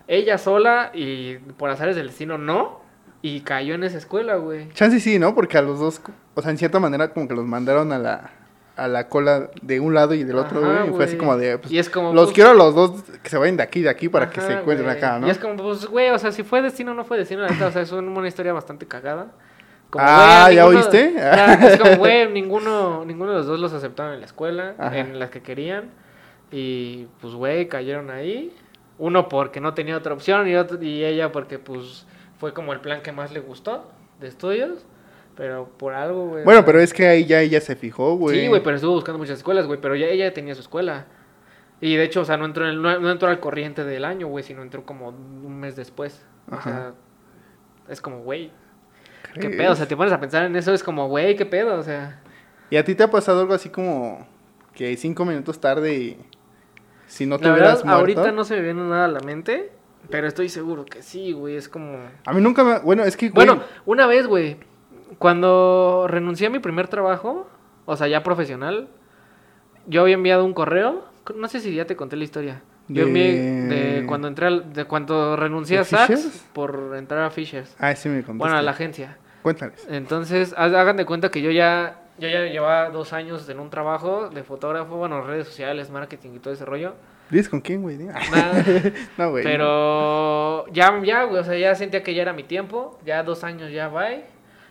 Ella sola y por azares del destino no. Y cayó en esa escuela, güey. Chance sí, ¿no? Porque a los dos, o sea, en cierta manera como que los mandaron a la, a la cola de un lado y del otro, Ajá, güey. Y fue así como de, pues, Y es como, los pues, quiero a los dos que se vayan de aquí y de aquí para que se encuentren güey. acá, ¿no? Y es como, pues, güey, o sea, si fue destino o no fue destino, o sea, es un- una historia bastante cagada. Como, Ah, güey, ¿ya ninguno- oíste? Ya, es como, güey, ninguno, ninguno de los dos los aceptaron en la escuela, Ajá. en las que querían. Y, pues, güey, cayeron ahí. Uno porque no tenía otra opción y, otro, y ella porque, pues, fue como el plan que más le gustó de estudios. Pero por algo, güey. o Bueno, pero es que ahí ya ella se fijó, güey. Sí, güey, pero estuvo buscando muchas escuelas, güey, pero ya ella tenía su escuela. Y de hecho, o sea, no entró, en el- no, no entró al corriente del año, güey, sino entró como un mes después. O Ajá. sea, es como, güey, qué pedo. O sea, te pones a pensar en eso, es como, güey, qué pedo. O sea, ¿Y a ti te ha pasado algo así como que cinco minutos tarde y si no te la hubieras verdad, muerto? ahorita no se me viene nada a la mente, pero estoy seguro que sí, güey, es como... A mí nunca me... Bueno, es que, güey... Bueno, una vez, güey, cuando renuncié a mi primer trabajo, o sea, ya profesional, yo había enviado un correo, no sé si ya te conté la historia. Yo De- envié de cuando entré al- de cuando renuncié ¿De a Saks por entrar a Fishers. Ah, sí me contaste. Bueno, a la agencia. Cuéntales. Entonces, hagan de cuenta que yo ya yo ya llevaba dos años en un trabajo de fotógrafo, bueno, redes sociales, marketing y todo ese rollo. ¿Dices con quién, güey? No, güey. Pero ya, ya, güey, o sea, ya sentía que ya era mi tiempo, ya dos años ya bye.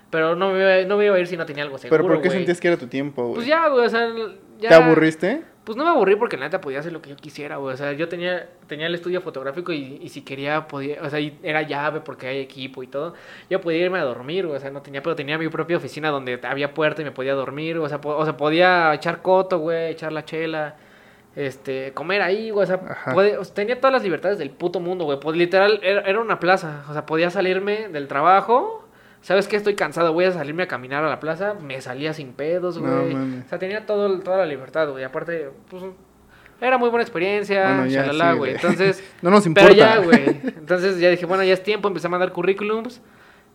Pero no me, iba- no me iba a ir si no tenía algo seguro, ¿Pero por qué güey. sentías que era tu tiempo, güey? Pues ya, güey, o sea, ya... ¿Te aburriste? Pues no me aburrí porque la neta podía hacer lo que yo quisiera, güey. O sea, yo tenía, tenía el estudio fotográfico y, y si quería podía, o sea, era llave porque hay equipo y todo. Yo podía irme a dormir, güey. O sea, no tenía, pero tenía mi propia oficina donde había puerta y me podía dormir. O sea, po- o sea podía echar coto, güey, echar la chela. Este, comer ahí, güey, o sea, puede- o sea, tenía todas las libertades del puto mundo, güey, pues literal, era, era una plaza, o sea, podía salirme del trabajo, ¿sabes qué? Estoy cansado, voy a salirme a caminar a la plaza, me salía sin pedos, No güey, mames. o sea, tenía todo, toda la libertad, güey, aparte, pues, era muy buena experiencia, Bueno, ya, shalala, sí, güey, güey. entonces... No nos importa. Pero ya, güey. Entonces ya dije, bueno, ya es tiempo, empecé a mandar currículums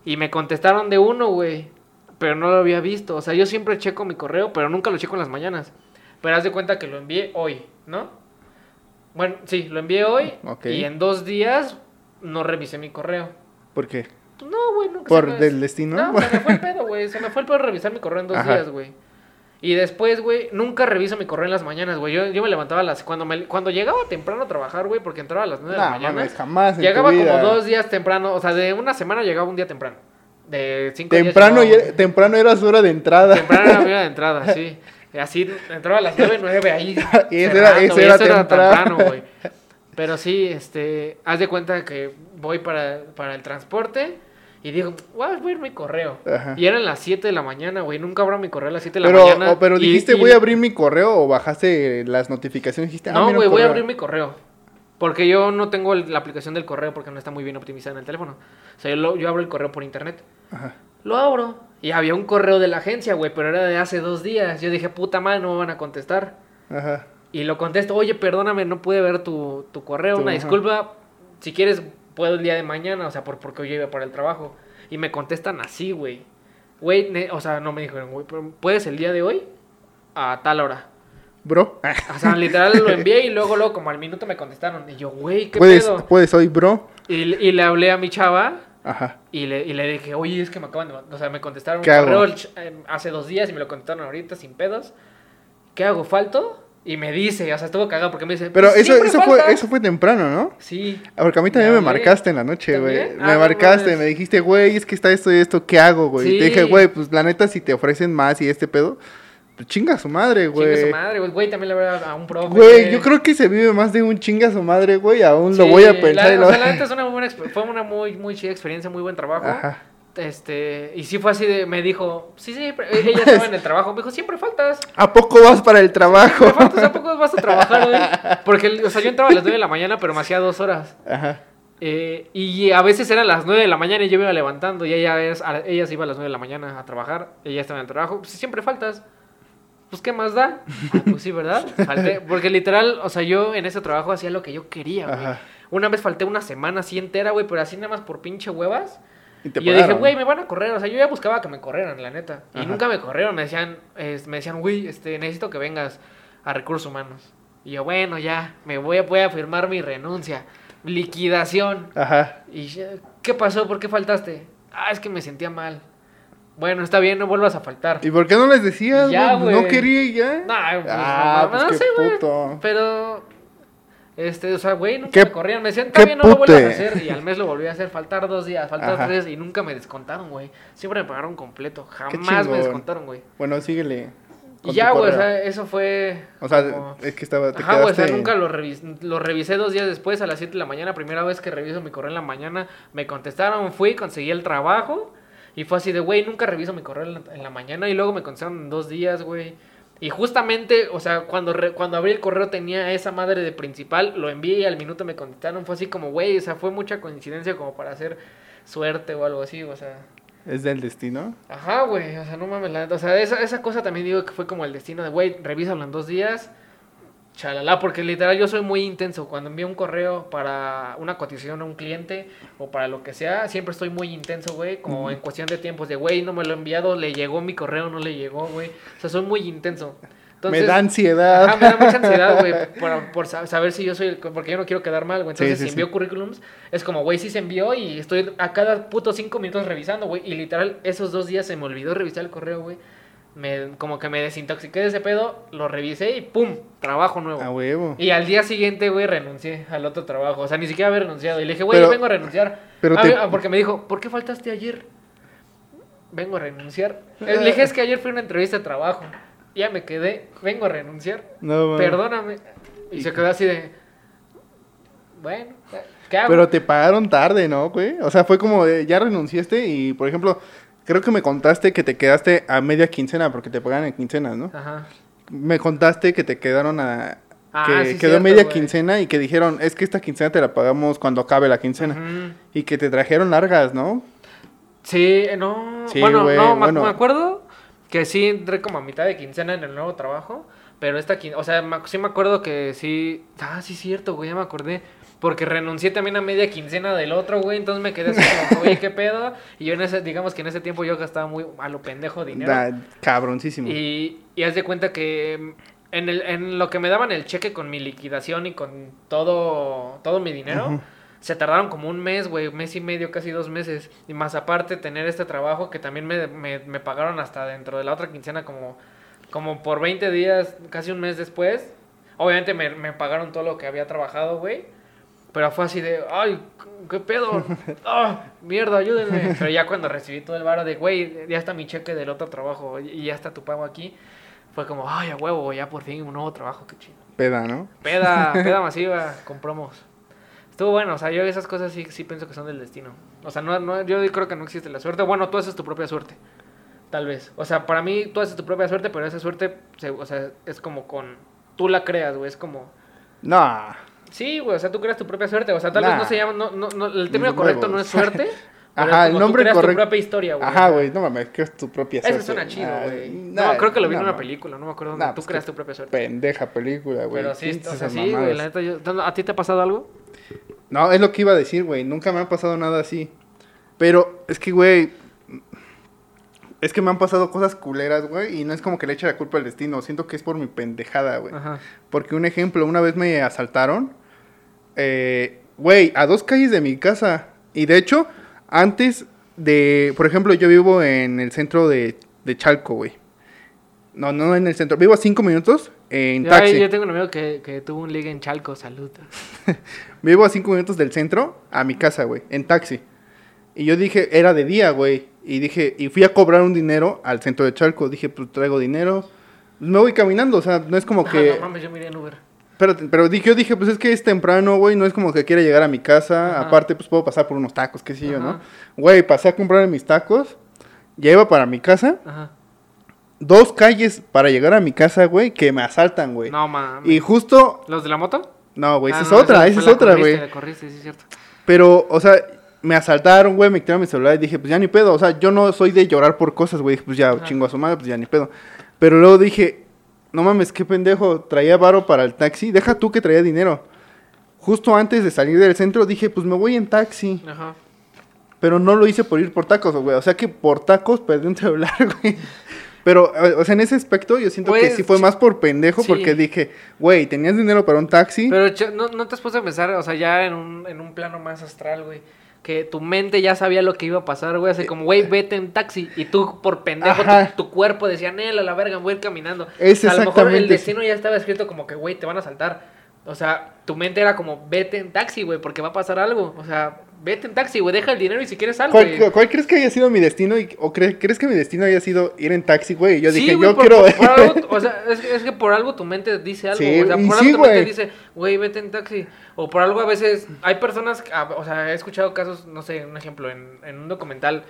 y me contestaron de uno, güey. Pero no lo había visto. O sea, yo siempre checo mi correo, pero nunca lo checo en las mañanas. Pero haz de cuenta que lo envié hoy, ¿no? Bueno, sí, lo envié hoy y en dos días no revisé mi correo. ¿Por qué? No, güey, nunca ¿Por se me- del destino? No, se me fue el pedo, güey. Se me fue el pedo revisar mi correo en dos Ajá. días, güey. Y después, güey, nunca reviso mi correo en las mañanas, güey. Yo, yo me levantaba a las... Cuando, me, cuando llegaba temprano a trabajar, güey, porque entraba a las nueve de la No, mañana. mames, jamás. Llegaba como vida. dos días temprano, o sea, de una semana llegaba un día temprano. De cinco Temprano, días. y era, temprano era su hora de entrada. Temprano era mi hora de entrada, sí. Así entraba a las nueve, nueve ahí. Y eso era- eso era eso temprano. güey. Pero sí, este, haz de cuenta que voy para, para el transporte y digo, voy a abrir mi correo. Ajá. Y eran las 7 de la mañana, güey. Nunca abro mi correo a las 7 de la Pero, mañana. o- pero y- dijiste, y- voy a abrir mi correo o bajaste las notificaciones y dijiste, ah, No, güey, voy a abrir mi correo. Porque yo no tengo el- la aplicación del correo porque no está muy bien optimizada en el teléfono. O sea, yo, lo- yo abro el correo por internet. Ajá. Lo abro. Y había un correo de la agencia, güey, pero era de hace dos días. Yo dije, puta madre, no me van a contestar. Ajá. Y lo contesto, oye, perdóname, no pude ver tu, tu correo, una disculpa. Si quieres, puedo el día de mañana, o sea, por, porque hoy iba para el trabajo. Y me contestan así, güey. Güey, o sea, no me dijeron, güey, pero ¿puedes el día de hoy? A tal hora. Bro. O sea, literal lo envié y luego, luego, como al minuto me contestaron. Y yo, güey, ¿qué ¿Puedes, pedo? puedes hoy, bro. Y, y le hablé a mi chava Ajá. y le, y le dije, oye, es que me acaban de... O sea, me contestaron un correo eh, hace dos días y me lo contestaron ahorita sin pedos. ¿Qué hago? ¿Falto? Y me dice, o sea, estuvo cagado porque me dice... Pero "Pues eso, eso, fue, faltas". eso fue temprano, ¿no? Sí. Porque a mí también Me me marcaste en la noche, güey. Me Ah, marcaste, me dijiste, güey, es que está esto y esto, ¿qué hago, güey? Y Te Sí. dije, güey, pues la neta, si te ofrecen más y este pedo, chinga su madre, güey. su madre, güey. Güey, también le hablé a un profe. Güey, yo creo que se vive más de un chinga su madre, güey. Aún lo voy a pensar. La, y lo- o sea, la neta es una buena fue una muy, muy chida experiencia, muy buen trabajo. Ajá. Este, y sí fue así de, me dijo, sí, sí, ella estaba en el trabajo, me dijo, siempre faltas. ¿A poco vas para el trabajo? Siempre faltas, ¿a poco vas a trabajar, güey? Porque, o sea, yo entraba a las 9 de la mañana, pero me hacía dos horas. Ajá. Eh, y a veces eran las 9 de la mañana y yo me iba levantando y ella, es, a- ella se iba a las 9 de la mañana a trabajar, ella estaba en el trabajo, pues siempre faltas. Pues, ¿qué más da? Ah, pues sí, ¿verdad? Falté, porque literal, o sea, yo en ese trabajo hacía lo que yo quería, güey. Una vez falté una semana así entera, güey, pero así nada más por pinche huevas. Y te Y yo dije, güey, me van a correr. O sea, yo ya buscaba que me corrieran, la neta. Y Ajá. nunca me corrieron. Me decían, es- me decían, güey, este, necesito que vengas a recursos humanos. Y yo, bueno, ya, me voy a, voy a firmar mi renuncia. Liquidación. Ajá. Y ¿qué pasó? ¿Por qué faltaste? Ah, es que me sentía mal. Bueno, está bien, no vuelvas a faltar. ¿Y por qué no les decías, Ya, güey? No quería y ya. Nah, pues, ah, no, pues no qué sé, güey. Pero, este, o sea, güey, nunca me corrían. Me decían, está bien, no lo vuelvas a hacer. Y al mes lo volví a hacer. Faltar dos días, faltar Ajá. tres. Y nunca me descontaron, güey. Siempre me pagaron completo. Jamás me descontaron, güey. Bueno, síguele. Y ya, güey, o sea, eso fue. O sea, como- es que estaba. Te Ajá, güey, o sea, nunca lo, revis- lo revisé dos días después, a las 7 de la mañana. Primera vez que reviso mi correo en la mañana, me contestaron, fui, conseguí el trabajo. Y fue así de, güey, nunca reviso mi correo en la, en la mañana. Y luego me contestaron en dos días, güey. Y justamente, o sea, cuando, re- cuando abrí el correo tenía esa madre de principal, lo envié y al minuto me contestaron. Fue así como, güey, o sea, fue mucha coincidencia como para hacer suerte o algo así, o sea. Es del destino. Ajá, güey, o sea, no mames, la o sea, esa, esa cosa también digo que fue como el destino de, güey, revísalo en dos días, chalala, porque literal yo soy muy intenso, cuando envío un correo para una cotización a un cliente o para lo que sea, siempre estoy muy intenso, güey, como en cuestión de tiempos de, güey, no me lo he enviado, le llegó mi correo, no le llegó, güey, o sea, soy muy intenso. Entonces, me da ansiedad. Ajá, me da mucha ansiedad, güey, por, por sa- saber si yo soy el... Porque yo no quiero quedar mal, güey. Entonces, Sí, sí, si envío sí. currículums, es como, güey, sí se envió y estoy a cada puto cinco minutos revisando, güey. Y literal, esos dos días se me olvidó revisar el correo, güey. Me, como que me desintoxiqué de ese pedo, lo revisé y ¡pum! Trabajo nuevo. A huevo. Y al día siguiente, güey, renuncié al otro trabajo. O sea, ni siquiera había renunciado. Y le dije, güey, vengo a renunciar. pero Ah, te- ah, Porque me dijo, ¿por qué faltaste ayer? Vengo a renunciar. Le dije, es que ayer fui a una entrevista de trabajo. Ya me quedé, vengo a renunciar. No. Perdóname. Y se quedó así de. Bueno, ¿qué hago? Pero te pagaron tarde, ¿no, güey? O sea, fue como de, ya renunciaste y, por ejemplo, creo que me contaste que te quedaste a media quincena porque te pagan en quincenas, ¿no? Ajá. Me contaste que te quedaron a, Ah, que sí, quedó cierto, media quincena y que dijeron, es que esta quincena te la pagamos cuando acabe la quincena. Y que te trajeron largas, ¿no? Sí, no. Sí, bueno, no, me- bueno. me acuerdo que sí entré como a mitad de quincena en el nuevo trabajo. Pero esta quincena, o sea, me- sí me acuerdo que sí. Ah, sí, cierto, güey, ya me acordé. Porque renuncié también a media quincena del otro, güey. Entonces me quedé así como, oye, ¿qué pedo? Y yo en ese, digamos que en ese tiempo yo gastaba muy a lo pendejo dinero. Da- cabroncísimo. Y, y haz de cuenta que en, el, en lo que me daban el cheque con mi liquidación y con todo, todo mi dinero, se tardaron como un mes, güey, mes y medio, casi dos meses. Y más aparte tener este trabajo que también me, me, me pagaron hasta dentro de la otra quincena como, como por 20 días, casi un mes después. Obviamente me, me pagaron todo lo que había trabajado, güey. Pero fue así de, ay, ¿qué pedo? ¡Ah, mierda, ayúdenme! Pero ya cuando recibí todo el varo de, güey, ya está mi cheque del otro trabajo y ya está tu pago aquí, fue como, ay, a huevo, ya por fin un nuevo trabajo, qué chido. Peda, ¿no? Peda, peda masiva, con promos. Estuvo bueno, o sea, yo esas cosas sí, sí pienso que son del destino. O sea, no, no, yo creo que no existe la suerte. Bueno, tú haces tu propia suerte, tal vez. O sea, para mí tú haces tu propia suerte, pero esa suerte, se- o sea, es como con... Tú la creas, güey, es como... No. Sí, güey, o sea, tú creas tu propia suerte. O sea, tal Nah. vez no se llama. No, no, no, el término correcto no es suerte. Ajá, el nombre tú correcto. tu propia historia, güey. Ajá, güey, no mames, que es tu propia Eso suerte. suena chido, güey. nah, No, creo que lo vi en una película, no me acuerdo. dónde. tú pues creas tu propia suerte. Pendeja película, güey. Pero sí, ¿Quién o sea, sí, güey. La neta, yo- ¿a ti te ha pasado algo? No, es lo que iba a decir, güey. Nunca me ha pasado nada así. Pero es que, güey. Es que me han pasado cosas culeras, güey. Y no es como que le eche la culpa al destino. Siento que es por mi pendejada, güey. Ajá. Porque un ejemplo, una vez me asaltaron. Eh, Güey, a dos calles de mi casa. Y de hecho, antes de. Por ejemplo, yo vivo en el centro de, de Chalco, güey. No, no en el centro. Vivo a cinco minutos en Yo, taxi. yo tengo un amigo que, que tuvo un liga en Chalco, salud. Vivo a cinco minutos del centro a mi casa, güey, en taxi. Y yo dije, era de día, güey. Y dije, y fui a cobrar un dinero al centro de Chalco. Dije, pues traigo dinero. Me voy caminando, o sea, no es como Ah, que. no mames, yo miré en Uber. Pero, pero dije, yo dije, pues es que es temprano, güey, no es como que quiera llegar a mi casa. Ajá. Aparte, pues puedo pasar por unos tacos, qué sé yo, ¿no? Güey, pasé a comprar mis tacos. Ya iba para mi casa. Ajá. Dos calles para llegar a mi casa, güey, que me asaltan, güey. No mames. y justo. ¿Los de la moto? No, güey, Ah, esa es otra, esa es otra, güey. sí, cierto. Pero, o sea, me asaltaron, güey, me quitaron mi celular y dije, pues ya ni pedo. O sea, yo no soy de llorar por cosas, güey. Pues ya, Ajá. chingo a su madre, pues ya ni pedo. Pero luego dije, no mames, qué pendejo, traía varo para el taxi. Deja tú que traía dinero. Justo antes de salir del centro dije, pues me voy en taxi. Ajá. Pero no lo hice por ir por tacos, güey. O sea que por tacos perdí un celular, güey. Pero, eh, o sea, en ese aspecto yo siento que Pues, sí fue más por pendejo sí. porque dije, güey, tenías dinero para un taxi. Pero no, no te has puesto a pensar, o sea, ya en un, en un plano más astral, güey. Que tu mente ya sabía lo que iba a pasar, güey. Así como, güey, vete en taxi. Y tú, por pendejo, tu, tu cuerpo decía, Nel, a la verga, voy a ir caminando. Es O sea, a lo mejor el destino ya estaba escrito como que, güey, te van a saltar. O sea, tu mente era como, vete en taxi, güey, porque va a pasar algo. O sea, vete en taxi, güey, deja el dinero y si quieres algo. ¿Cuál, cuál crees que haya sido mi destino? y- ¿O cre- crees que mi destino haya sido ir en taxi, güey? Y Yo dije, yo por, quiero... por- por algo, o sea, es, que- es que por algo tu mente dice algo. Sí, o sea, por sí, algo tu mente dice, güey, vete en taxi. O por algo a veces hay personas, que, ah, o sea, he escuchado casos, no sé, un ejemplo, en, en un documental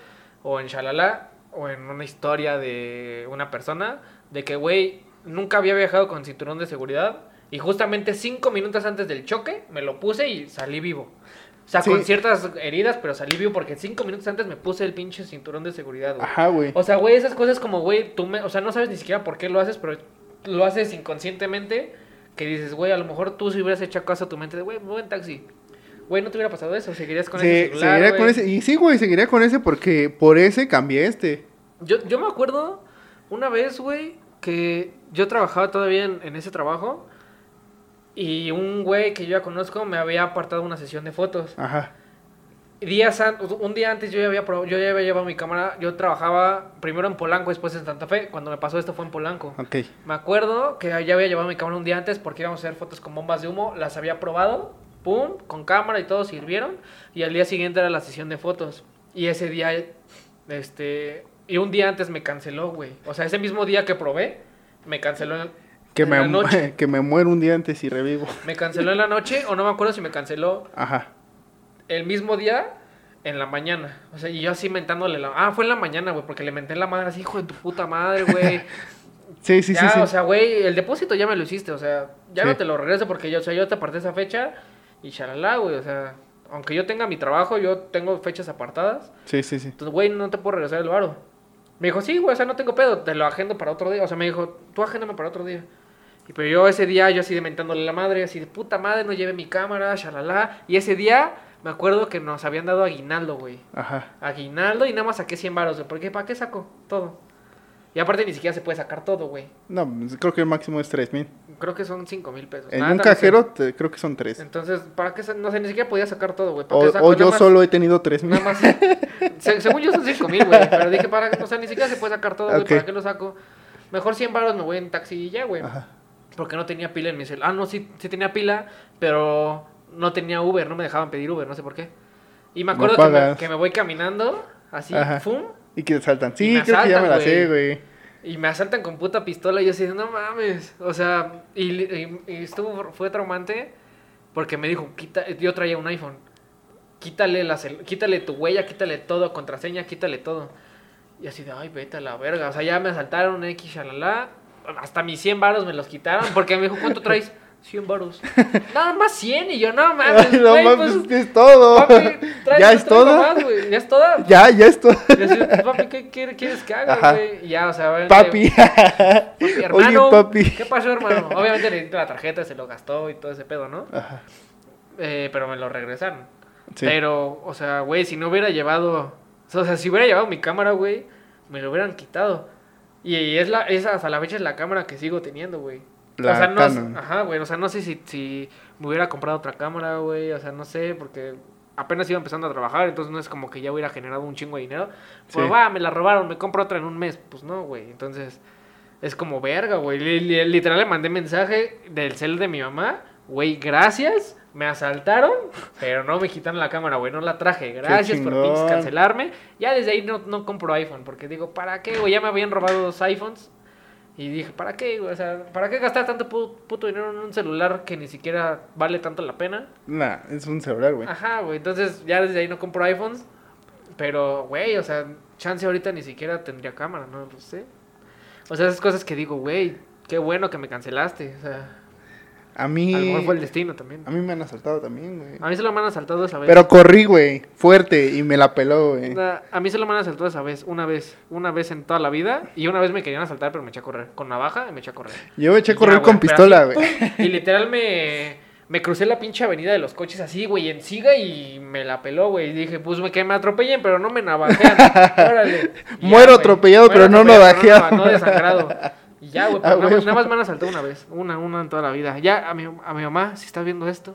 o en Shalala o en una historia de una persona, de que, güey, nunca había viajado con cinturón de seguridad y justamente cinco minutos antes del choque me lo puse y salí vivo. O sea, Sí. con ciertas heridas, pero salí vivo porque cinco minutos antes me puse el pinche cinturón de seguridad, güey. Ajá, güey. O sea, güey, esas cosas como, güey, tú me, o sea, no sabes ni siquiera por qué lo haces, pero lo haces inconscientemente, que dices, güey, a lo mejor tú si hubieras hecho caso a tu mente de, güey, voy en taxi. Güey, no te hubiera pasado eso, seguirías con ese Se- celular, seguiría con güey. ese. Y sí, güey, seguiría con ese porque por ese cambié este. Yo, yo me acuerdo una vez, güey, que yo trabajaba todavía en, en ese trabajo y un güey que yo ya conozco me había apartado una sesión de fotos. Ajá. Días un día antes yo ya había yo ya había llevado mi cámara, yo trabajaba primero en Polanco, después en Santa Fe, cuando me pasó esto fue en Polanco. Ok. Me acuerdo que ya había llevado mi cámara un día antes porque íbamos a hacer fotos con bombas de humo, las había probado, pum, con cámara y todo sirvieron y al día siguiente era la sesión de fotos. Y ese día este y un día antes me canceló, güey. O sea, ese mismo día que probé me canceló Que en me, la noche. que me muero un día antes y revivo. Me canceló en la noche o no me acuerdo si me canceló Ajá. el mismo día en la mañana. O sea, y yo así mentándole la... Ah, fue en la mañana, güey, porque le menté en la madre así, hijo de tu puta madre, güey. Sí, sí, ya, sí, sí. o sea, güey, el depósito ya me lo hiciste, o sea, ya Sí. no te lo regreso porque yo, o sea, yo te aparté esa fecha y shalala, güey, o sea, aunque yo tenga mi trabajo, yo tengo fechas apartadas, Sí, sí, sí. entonces, güey, no te puedo regresar el varo. Me dijo, sí, güey, o sea, no tengo pedo, te lo agendo para otro día, o sea, me dijo, tú agéndame para otro día. Y pero yo ese día, yo así de mentándole la madre, así de puta madre, no lleve mi cámara, shalala, y ese día me acuerdo que nos habían dado aguinaldo, güey. Ajá. Aguinaldo y nada más saqué 100 varos, güey, porque ¿para qué saco todo? Y aparte ni siquiera se puede sacar todo, güey. No, pues, creo que el máximo es 3 mil. Creo que son 5 mil pesos. En Nada, un cajero te- creo que son 3. Entonces, ¿para qué? No sé, ni siquiera podía sacar todo, güey. ¿Para O, qué saco? o yo más- solo he tenido 3 mil. Nada más. Se- según yo son 5 mil, güey. Pero dije, para, o sea, ni siquiera se puede sacar todo, güey. ¿Para qué lo saco? Mejor 100 baros me voy en taxi y ya, güey. Ajá. Porque no tenía pila en mi celular. Ah, no, sí, sí tenía pila, pero no tenía Uber. No me dejaban pedir Uber, no sé por qué. Y me No acuerdo que, me, que me voy caminando, así, Ajá. ¡fum! Y que te saltan. Sí, creo que ya me la asaltan, sé, güey. Y me asaltan con puta pistola y yo así, no mames. O sea, y, y- y estuvo, fue traumante porque me dijo, quita, yo traía un iPhone. Quítale, la cel- quítale tu huella, quítale todo, contraseña, quítale todo. Y así de, ay, vete a la verga. O sea, ya me asaltaron X, shalala. Hasta mis 100 varos me los quitaron porque me dijo, ¿cuánto traes? 100 varos. Nada más 100. Y yo, no mames. Ay, no güey, mames, pues, es todo. papi, traes- ¿Ya es todo? más, ¿Ya es toda? Ya, ya es todo. Así, papi, ¿qué quiere- quieres que haga, güey? Y ya, o sea, obviamente- Papi. Papi, hermano, Oye, papi. ¿qué pasó, hermano? Obviamente necesito la tarjeta, se lo gastó y todo ese pedo, ¿no? Ajá. Eh, pero me lo regresaron. Sí. Pero, o sea, güey, si no hubiera llevado... O sea, si hubiera llevado mi cámara, güey, me lo hubieran quitado. Y es la, esa hasta la fecha es la cámara que sigo teniendo, güey. La o sea, no, Canon. ajá, güey, o sea, no sé si, si me hubiera comprado otra cámara, güey, o sea, no sé, porque apenas iba empezando a trabajar, entonces no es como que ya hubiera generado un chingo de dinero. Pues Sí. va, me la robaron, me compro otra en un mes, pues no, güey, entonces es como verga, güey. Li- li- Literal le mandé mensaje del cel de mi mamá, güey, gracias, me asaltaron, pero no me quitaron la cámara, güey, no la traje, gracias por pinches cancelarme. Ya desde ahí no, no compro iPhone, porque digo, ¿para qué, güey? Ya me habían robado dos iPhones. Y dije, ¿para qué, güey? O sea, ¿para qué gastar tanto pu- puto dinero en un celular que ni siquiera vale tanto la pena? Nah, es un celular, güey. Ajá, güey. Entonces ya desde ahí no compro iPhones. Pero, güey, o sea, chance ahorita ni siquiera tendría cámara, no lo sé. O sea, esas cosas que digo, güey, qué bueno que me cancelaste. O sea, A mí. a lo mejor fue el destino también. A mí me han asaltado también, güey. A mí se lo me han asaltado esa vez. Pero corrí, güey. Fuerte. Y me la peló, güey. A mí se lo me han asaltado esa vez, una vez, una vez en toda la vida. Y una vez me querían asaltar, pero me eché a correr. Con navaja y me eché a correr. Yo me eché a correr ya, con pistola, güey. Y literal me, me crucé la pinche avenida de los coches así, güey, en siga y me la peló, güey. Y dije, pues que me atropellen, pero no me navajean. Órale. Ya, Muero atropellado, Muero pero no atropellado, navajeado. No, no desangrado. Y ya, güey, Ah, nada, más, huevo. nada más me han asaltado una vez. Una, una en toda la vida. Ya, a mi, a mi mamá, si está viendo esto.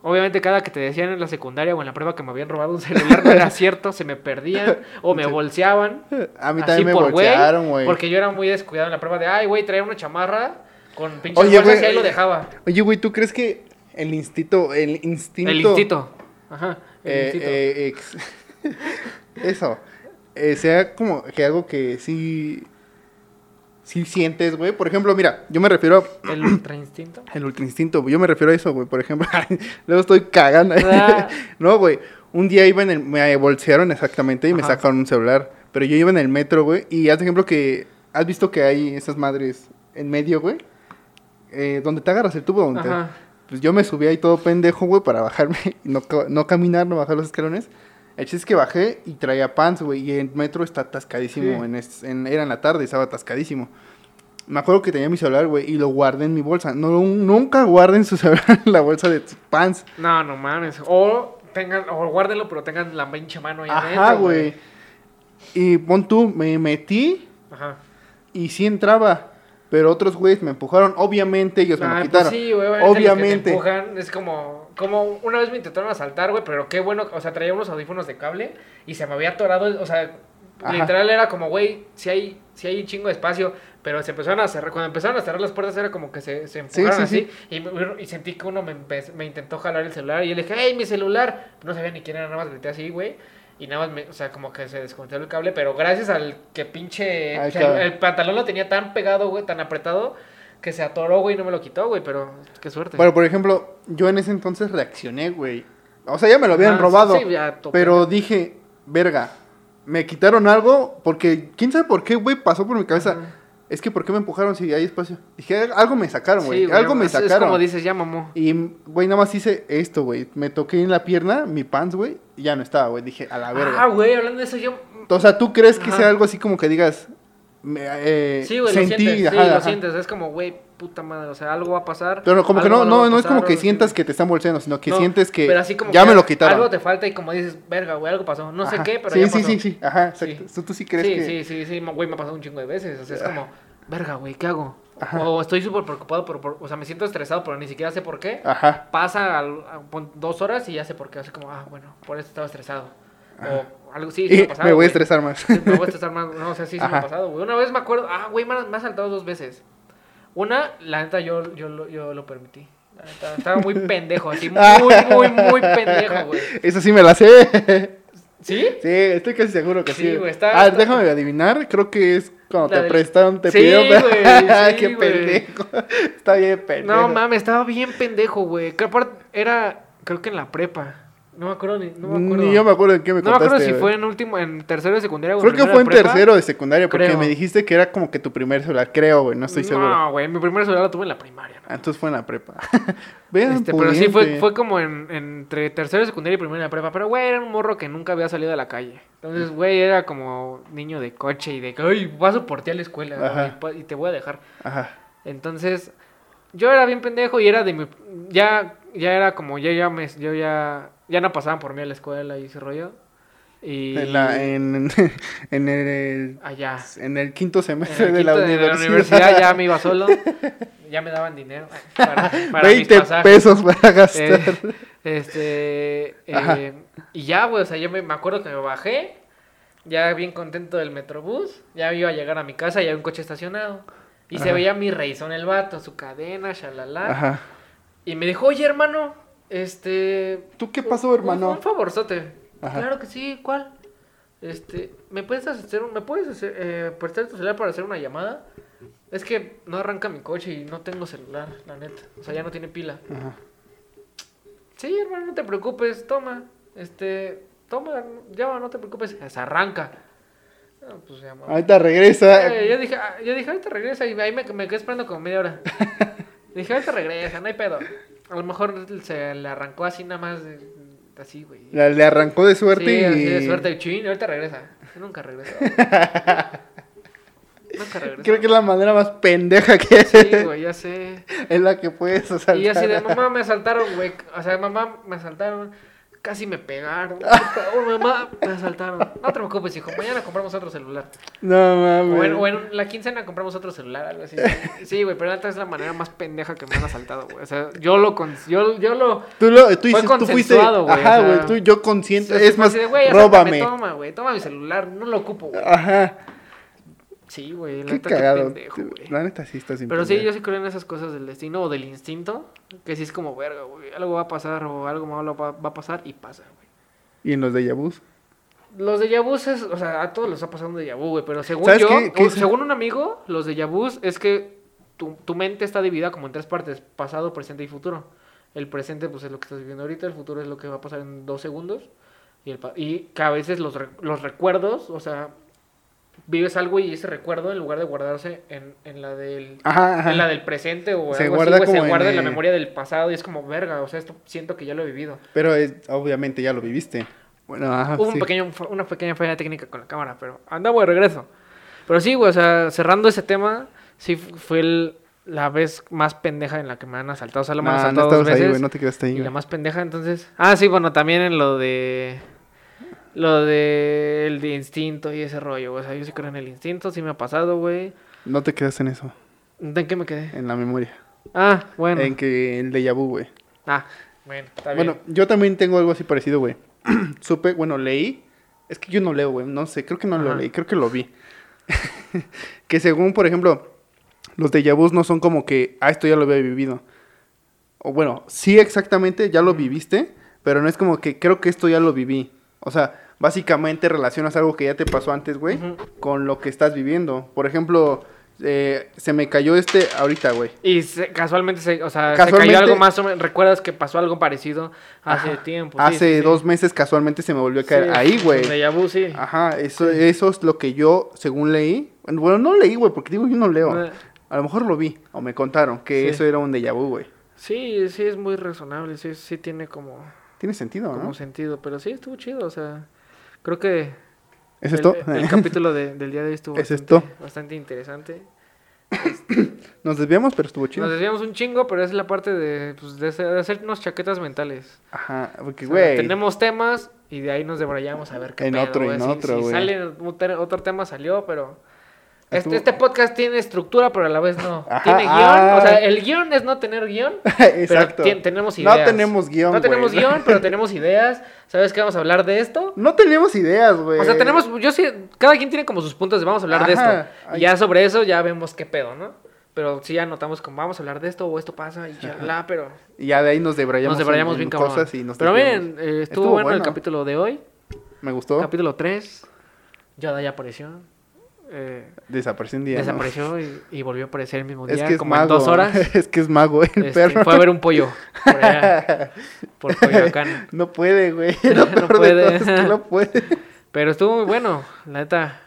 Obviamente cada que te decían en la secundaria o en la prueba que me habían robado un celular no era cierto, se me perdían o me bolseaban. A mí también me por güey, bolsearon, güey. Porque yo era muy descuidado en la prueba de, ay, güey, traía una chamarra con pinches Oye, bolsas güey, y ahí lo dejaba. Oye, güey, ¿tú crees que el instinto. El instinto. El instinto. Ajá, el eh, instinto. eh, ex- eso. eh, sea como que algo que sí. Sí sientes, güey. Por ejemplo, mira, yo me refiero a. El ultra instinto. El ultra instinto, güey. Yo me refiero a eso, güey. Por ejemplo, luego estoy cagando. Ah. no, güey. Un día iba en el. Me bolsearon exactamente y me sacaron un celular. Pero yo iba en el metro, güey. Y haz ejemplo que. ¿Has visto que hay esas madres en medio, güey? Eh, donde te agarras el tubo, donde te-. Pues yo me subí ahí todo pendejo, güey, para bajarme. y No, no caminar, no bajar los escalones. El chiste es que bajé y traía pants, güey. Y el metro está atascadísimo. Sí. En es- en- era en la tarde, estaba atascadísimo. Me acuerdo que tenía mi celular, güey, y lo guardé en mi bolsa. No, nunca guarden su celular en la bolsa de pants. No, no mames. O tengan, o guárdenlo, pero tengan la pinche mano ahí Ajá, güey. Y pon tú, me metí Ajá. y sí entraba. Pero otros güeyes me empujaron. Obviamente ellos me lo pues quitaron. sí, obviamente. los que te Obviamente. empujan, es como, como una vez me intentaron asaltar, güey, pero qué bueno, o sea, traía unos audífonos de cable y se me había atorado, o sea, Ajá. literal era como, güey, si hay, si hay un chingo de espacio, pero se empezaron a cerrar, cuando empezaron a cerrar las puertas era como que se, se empujaron sí, así Y, y sentí que uno me, empe- me intentó jalar el celular y yo le dije, hey, mi celular, no sabía ni quién era, nada más grité así, güey. Y nada más, me, o sea, como que se desconectó el cable, pero gracias al que pinche... El pantalón lo tenía tan pegado, güey, tan apretado, que se atoró, güey, no me lo quitó, güey, pero qué suerte. Bueno, por ejemplo, yo en ese entonces reaccioné, güey. O sea, ya me lo habían Ajá, robado. sí, ya topé. pero dije, verga, me quitaron algo porque quién sabe por qué, güey, pasó por mi cabeza. Es que ¿por qué me empujaron si hay espacio? Dije, algo me sacaron, güey. Sí, güey, algo me es- sacaron. Es como dices, ya mamó. Y, güey, nada más hice esto, güey. Me toqué en la pierna, mi pants, güey, y ya no estaba, güey. Dije, a la verga. Ah, güey, hablando de eso, yo. o sea, ¿tú crees que Ajá. sea algo así como que digas, me, eh, Sí, güey, lo sentí, sientes. Sí, ajá, lo ajá. sientes. Es como, güey, puta madre. O sea, algo va a pasar. Pero como que no, no, no es como que sientas que te están bolseando, sino que No, sientes que pero así como ya que me lo quitaron. Algo te falta y como dices, verga, güey, algo pasó. No sé Ajá. qué, pero sí, ya sí, pasó. sí, sí, ajá, Sí. ¿Tú, tú sí crees sí, que... sí, sí, sí, güey, me ha pasado un chingo de veces. O sea, es como, verga, güey, ¿qué hago? Ajá. O estoy súper preocupado, por, por- o sea, me siento estresado, pero ni siquiera sé por qué. Ajá, Pasa al- a- pon- dos horas y ya sé por qué. Así como, ah, bueno, por eso estaba estresado. O algo, sí, sí me me, ha pasado, voy güey. a estresar más. Me voy a estresar más. No, o sea, sí, sí me ha pasado, güey. Una vez me acuerdo, ah, güey, me, ha- me ha saltado dos veces. Una, la neta, yo, yo, lo- yo lo permití. La neta, estaba muy pendejo, así, muy, muy, muy pendejo, güey. Eso sí me la sé. ¿Sí? sí, estoy casi seguro que sí. Sí, güey, está- Ah, está- déjame adivinar, creo que es cuando La te del- prestaron, te Sí, pidieron... güey, sí, qué güey. pendejo. Está bien pendejo. No mames, estaba bien pendejo, güey. Que aparte era, creo que en la prepa. No me acuerdo ni, no me acuerdo. Ni yo me acuerdo en qué me No me acuerdo contaste. si güey. fue en último, en tercero de secundaria o Creo que fue en prepa. tercero de secundaria, porque Creo. me dijiste que era como que tu primer celular, creo, güey, no estoy seguro. No, güey, mi primer celular lo tuve en la primaria. Ah, entonces fue en la prepa. Vean, Este, pero sí fue, fue como en, entre tercero de secundaria y primero de prepa. Pero, güey, era un morro que nunca había salido a la calle. Entonces, güey, era como niño de coche y de que, ay, paso por ti a la escuela Ajá. y pa- y te voy a dejar. Ajá. Entonces, yo era bien pendejo y era de mi... Ya, ya era como, ya, ya me... Yo ya... Ya no pasaban por mí a la escuela y ese rollo. Y... En, la, en, en el, Allá. en el quinto En semestre de, la de universidad. universidad ya me iba solo. Ya me daban dinero para, para mis 20 pasajes. pesos para gastar. Eh, este. Ajá. eh, y ya, güey, o sea, yo me, me acuerdo que me bajé. Ya bien contento del metrobús. Ya iba a llegar a mi casa y había un coche estacionado. Y se veía mi reizón el vato, su cadena, shalala. Ajá. Y me dijo, oye, hermano, este. ¿Tú qué pasó, un- hermano? Un, favorzote. Ajá. Claro que sí, ¿cuál? Este, ¿me puedes hacer, un- me puedes hacer, eh, prestar tu celular para hacer una llamada? Es que no arranca mi coche y no tengo celular, la neta. O sea, ya no tiene pila. Ajá. Sí, hermano, no te preocupes, toma. Este, toma, llama, no te preocupes. Se arranca. Ah, pues ya. Ahorita regresa. Eh, yo dije, ah, yo dije, ahorita regresa y ahí me, me quedé esperando como media hora. dije, ahorita regresa, no hay pedo. A lo mejor se le arrancó así nada más, de- así, güey. Le arrancó de suerte sí, y... así de suerte, chin, ahorita regresa. Nunca regresa. Nunca regresa. Creo que es la manera más pendeja que Sí, güey, ya sé. es la que puedes asaltar. Y así de, mamá, me asaltaron, güey. O sea, mamá, me asaltaron. Casi me pegaron. Por favor, mamá, me asaltaron. No te preocupes, hijo. Mañana compramos otro celular. No mames. en, o en la quincena compramos otro celular, algo así. Sí, güey, pero esta es la manera más pendeja que me han asaltado, güey. O sea, yo lo... con- Yo, yo lo... Tú, lo, tú, Fue dices, tú fuiste... güey, Ajá, o sea, güey, tú, yo consciente. Así Es más, de, güey, acércame, róbame. Toma, güey, toma mi celular. No lo ocupo, güey. Ajá. Sí, güey, Qué neta, qué cagado. pendejo, güey. La neta sí está sin Pero sí, pendejo. yo sí creo en esas cosas del destino o del instinto. Que sí es como, verga, güey. Algo va a pasar o algo malo va, va a pasar y pasa, güey. ¿Y en los de Yabus? Los de Yabus es, o sea, a todos les ha pasado un de Yabu, güey. Pero según ¿Sabes yo, qué? ¿Qué o según un amigo, los de Yabus es que tu, tu mente está dividida como en tres partes: pasado, presente y futuro. El presente, pues es lo que estás viviendo ahorita. El futuro es lo que va a pasar en dos segundos. Y, el, y que a veces los, los recuerdos, o sea, vives algo y ese recuerdo, en lugar de guardarse en, en la del Ajá, ajá. en la del presente o Se algo guarda así, como se guarda en, la eh, memoria del pasado y es como, verga, o sea, esto siento que ya lo he vivido. Pero es- obviamente ya lo viviste. Bueno, ajá. Hubo un pequeño, una pequeña falla técnica con la cámara, pero andamos de regreso. Pero sí, güey, o sea, cerrando ese tema, sí fu- fue el- la vez más pendeja en la que me han asaltado. O sea, lo me han Nah, no asaltado dos estabas ahí, veces. güey, no te quedaste ahí. y la más pendeja, entonces... Ah, sí, bueno, también en lo de... Lo de el de instinto y ese rollo, güey. O sea, yo sí creo en el instinto, sí me ha pasado, güey. No te quedaste en eso, ¿En qué me quedé? en la memoria. Ah, bueno. En que el de Yabu, güey. Ah, bueno, está bien. Bueno, yo también tengo algo así parecido, güey. Supe, bueno, leí. Es que yo no leo, güey. No sé, creo que no lo leí, creo que lo vi. que según, por ejemplo, los de Yabus no son como que, ah, esto ya lo había vivido. O bueno, sí exactamente, ya lo viviste, pero no es como que creo que esto ya lo viví. O sea, básicamente relacionas algo que ya te pasó antes, güey, con lo que estás viviendo. Por ejemplo, eh, se me cayó este ahorita, güey. Y se- casualmente, se, o sea, se cayó algo más o menos. ¿Recuerdas que pasó algo parecido hace Ajá. tiempo? Sí, Hace sí, sí. dos meses casualmente se me volvió a caer ahí, güey. vu, sí. Ajá, eso, eso es lo que yo, según leí. Bueno, no leí, güey, porque digo, yo no leo. Eh, A lo mejor lo vi, o me contaron, que eso era un déjà vu, güey. Sí, sí, es muy razonable. Sí, sí tiene como, Tiene sentido, como ¿no? sentido. Pero sí, estuvo chido. O sea, creo que ¿Es el, esto? el capítulo de- del día de hoy estuvo ¿Es bastante, esto? bastante interesante. Nos desviamos, pero estuvo chido. Nos desviamos un chingo, pero es la parte de, pues, de, hacer- de hacernos chaquetas mentales. Ajá, porque, O sea, güey. tenemos temas y de ahí nos debrayamos a ver qué En pedo, otro, en Si- otro, si sale otro tema salió, pero... Este, este podcast tiene estructura, pero a la vez no. Ajá, tiene guion, ah. o sea, el guion es no tener guion, Exacto. pero tenemos No ideas. tenemos guion, No tenemos güey. guion, pero tenemos ideas. ¿Sabes qué vamos a hablar de esto? No tenemos ideas, güey. O sea, tenemos, yo sí, cada quien tiene como sus puntos de vamos a hablar de esto. ay. Y ya sobre eso ya vemos qué pedo, ¿no? Pero sí ya notamos como vamos a hablar de esto o esto pasa y ya, pero Y ya de ahí nos debrayamos, nos debrayamos en- bien en cabrón. cosas y nos Pero miren, eh, estuvo, Estuvo bueno, el capítulo de hoy. Me gustó. Capítulo 3. Yoda ya apareció. Eh, Desapareció un día. ¿no? desapareció y, y volvió a aparecer el mismo Es día, que es como en dos horas. es que es mago, el Este, perro. Fue a ver un pollo por allá, por Coyoacán. No puede, güey. No puede. todo es que no puede. Pero estuvo muy bueno, la neta.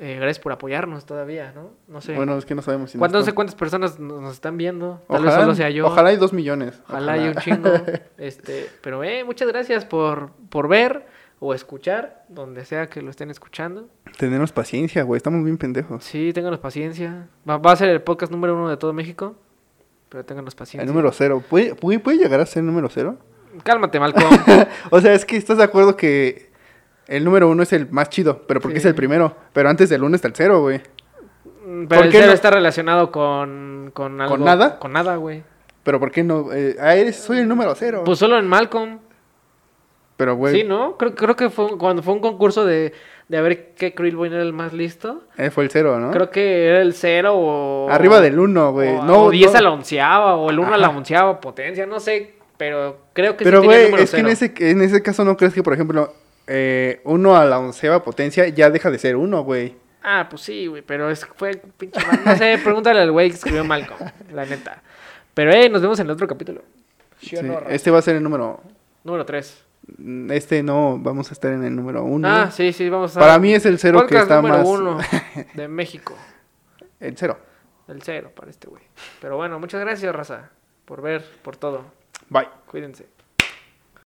eh, gracias por apoyarnos todavía, ¿no? No sé. Bueno, es que no sabemos si ¿Cuánto- no sé cuántas personas nos, están viendo. Tal vez Ojalá- solo sea yo. Ojalá hay dos millones. Ojalá haya un chingo. Este, pero eh, muchas gracias por, por ver o escuchar, donde sea que lo estén escuchando. Tenemos paciencia, güey. Estamos bien pendejos. Sí, ténganos paciencia. Va, va a ser el podcast número uno de todo México. Pero ténganos paciencia. El número cero. ¿Puede, puede, puede llegar a ser el número cero? Cálmate, Malcolm. o sea, es que estás de acuerdo que el número uno es el más chido, pero porque Sí. es el primero. Pero antes del uno está el cero, güey. Mm, ¿Por Pero el cero no? está relacionado con, con algo. nada? Con nada, güey. Pero ¿por qué no? Eh, ah, eres, soy el número cero. Pues solo en Malcolm. Pero, güey, Sí, ¿no? Creo, creo que fue cuando fue un concurso de, de a ver qué Krillboy era el más listo. él fue el cero, ¿no? Creo que era el cero o... Arriba del uno, güey. O, No, o 10 no. a la onceava, o el 1 a la onceava potencia, no sé, pero creo que Pero, sí güey, es que en cero. ese, en ese caso no crees que, por ejemplo, eh, uno a la onceava potencia ya deja de ser uno, güey. Ah, pues sí, güey, pero es, fue pinche... mal- No sé, pregúntale al güey que escribió Malcolm, la neta. Pero, eh, nos vemos en el otro capítulo. ¿Sí este va a ser el número. Número 3. Este no, vamos a estar en el número uno. Ah, sí, sí, vamos a... Para mí es el cero que está número más. uno de México. El cero. El cero para este güey. Pero bueno, muchas gracias, raza, por ver, por todo. Bye. Cuídense.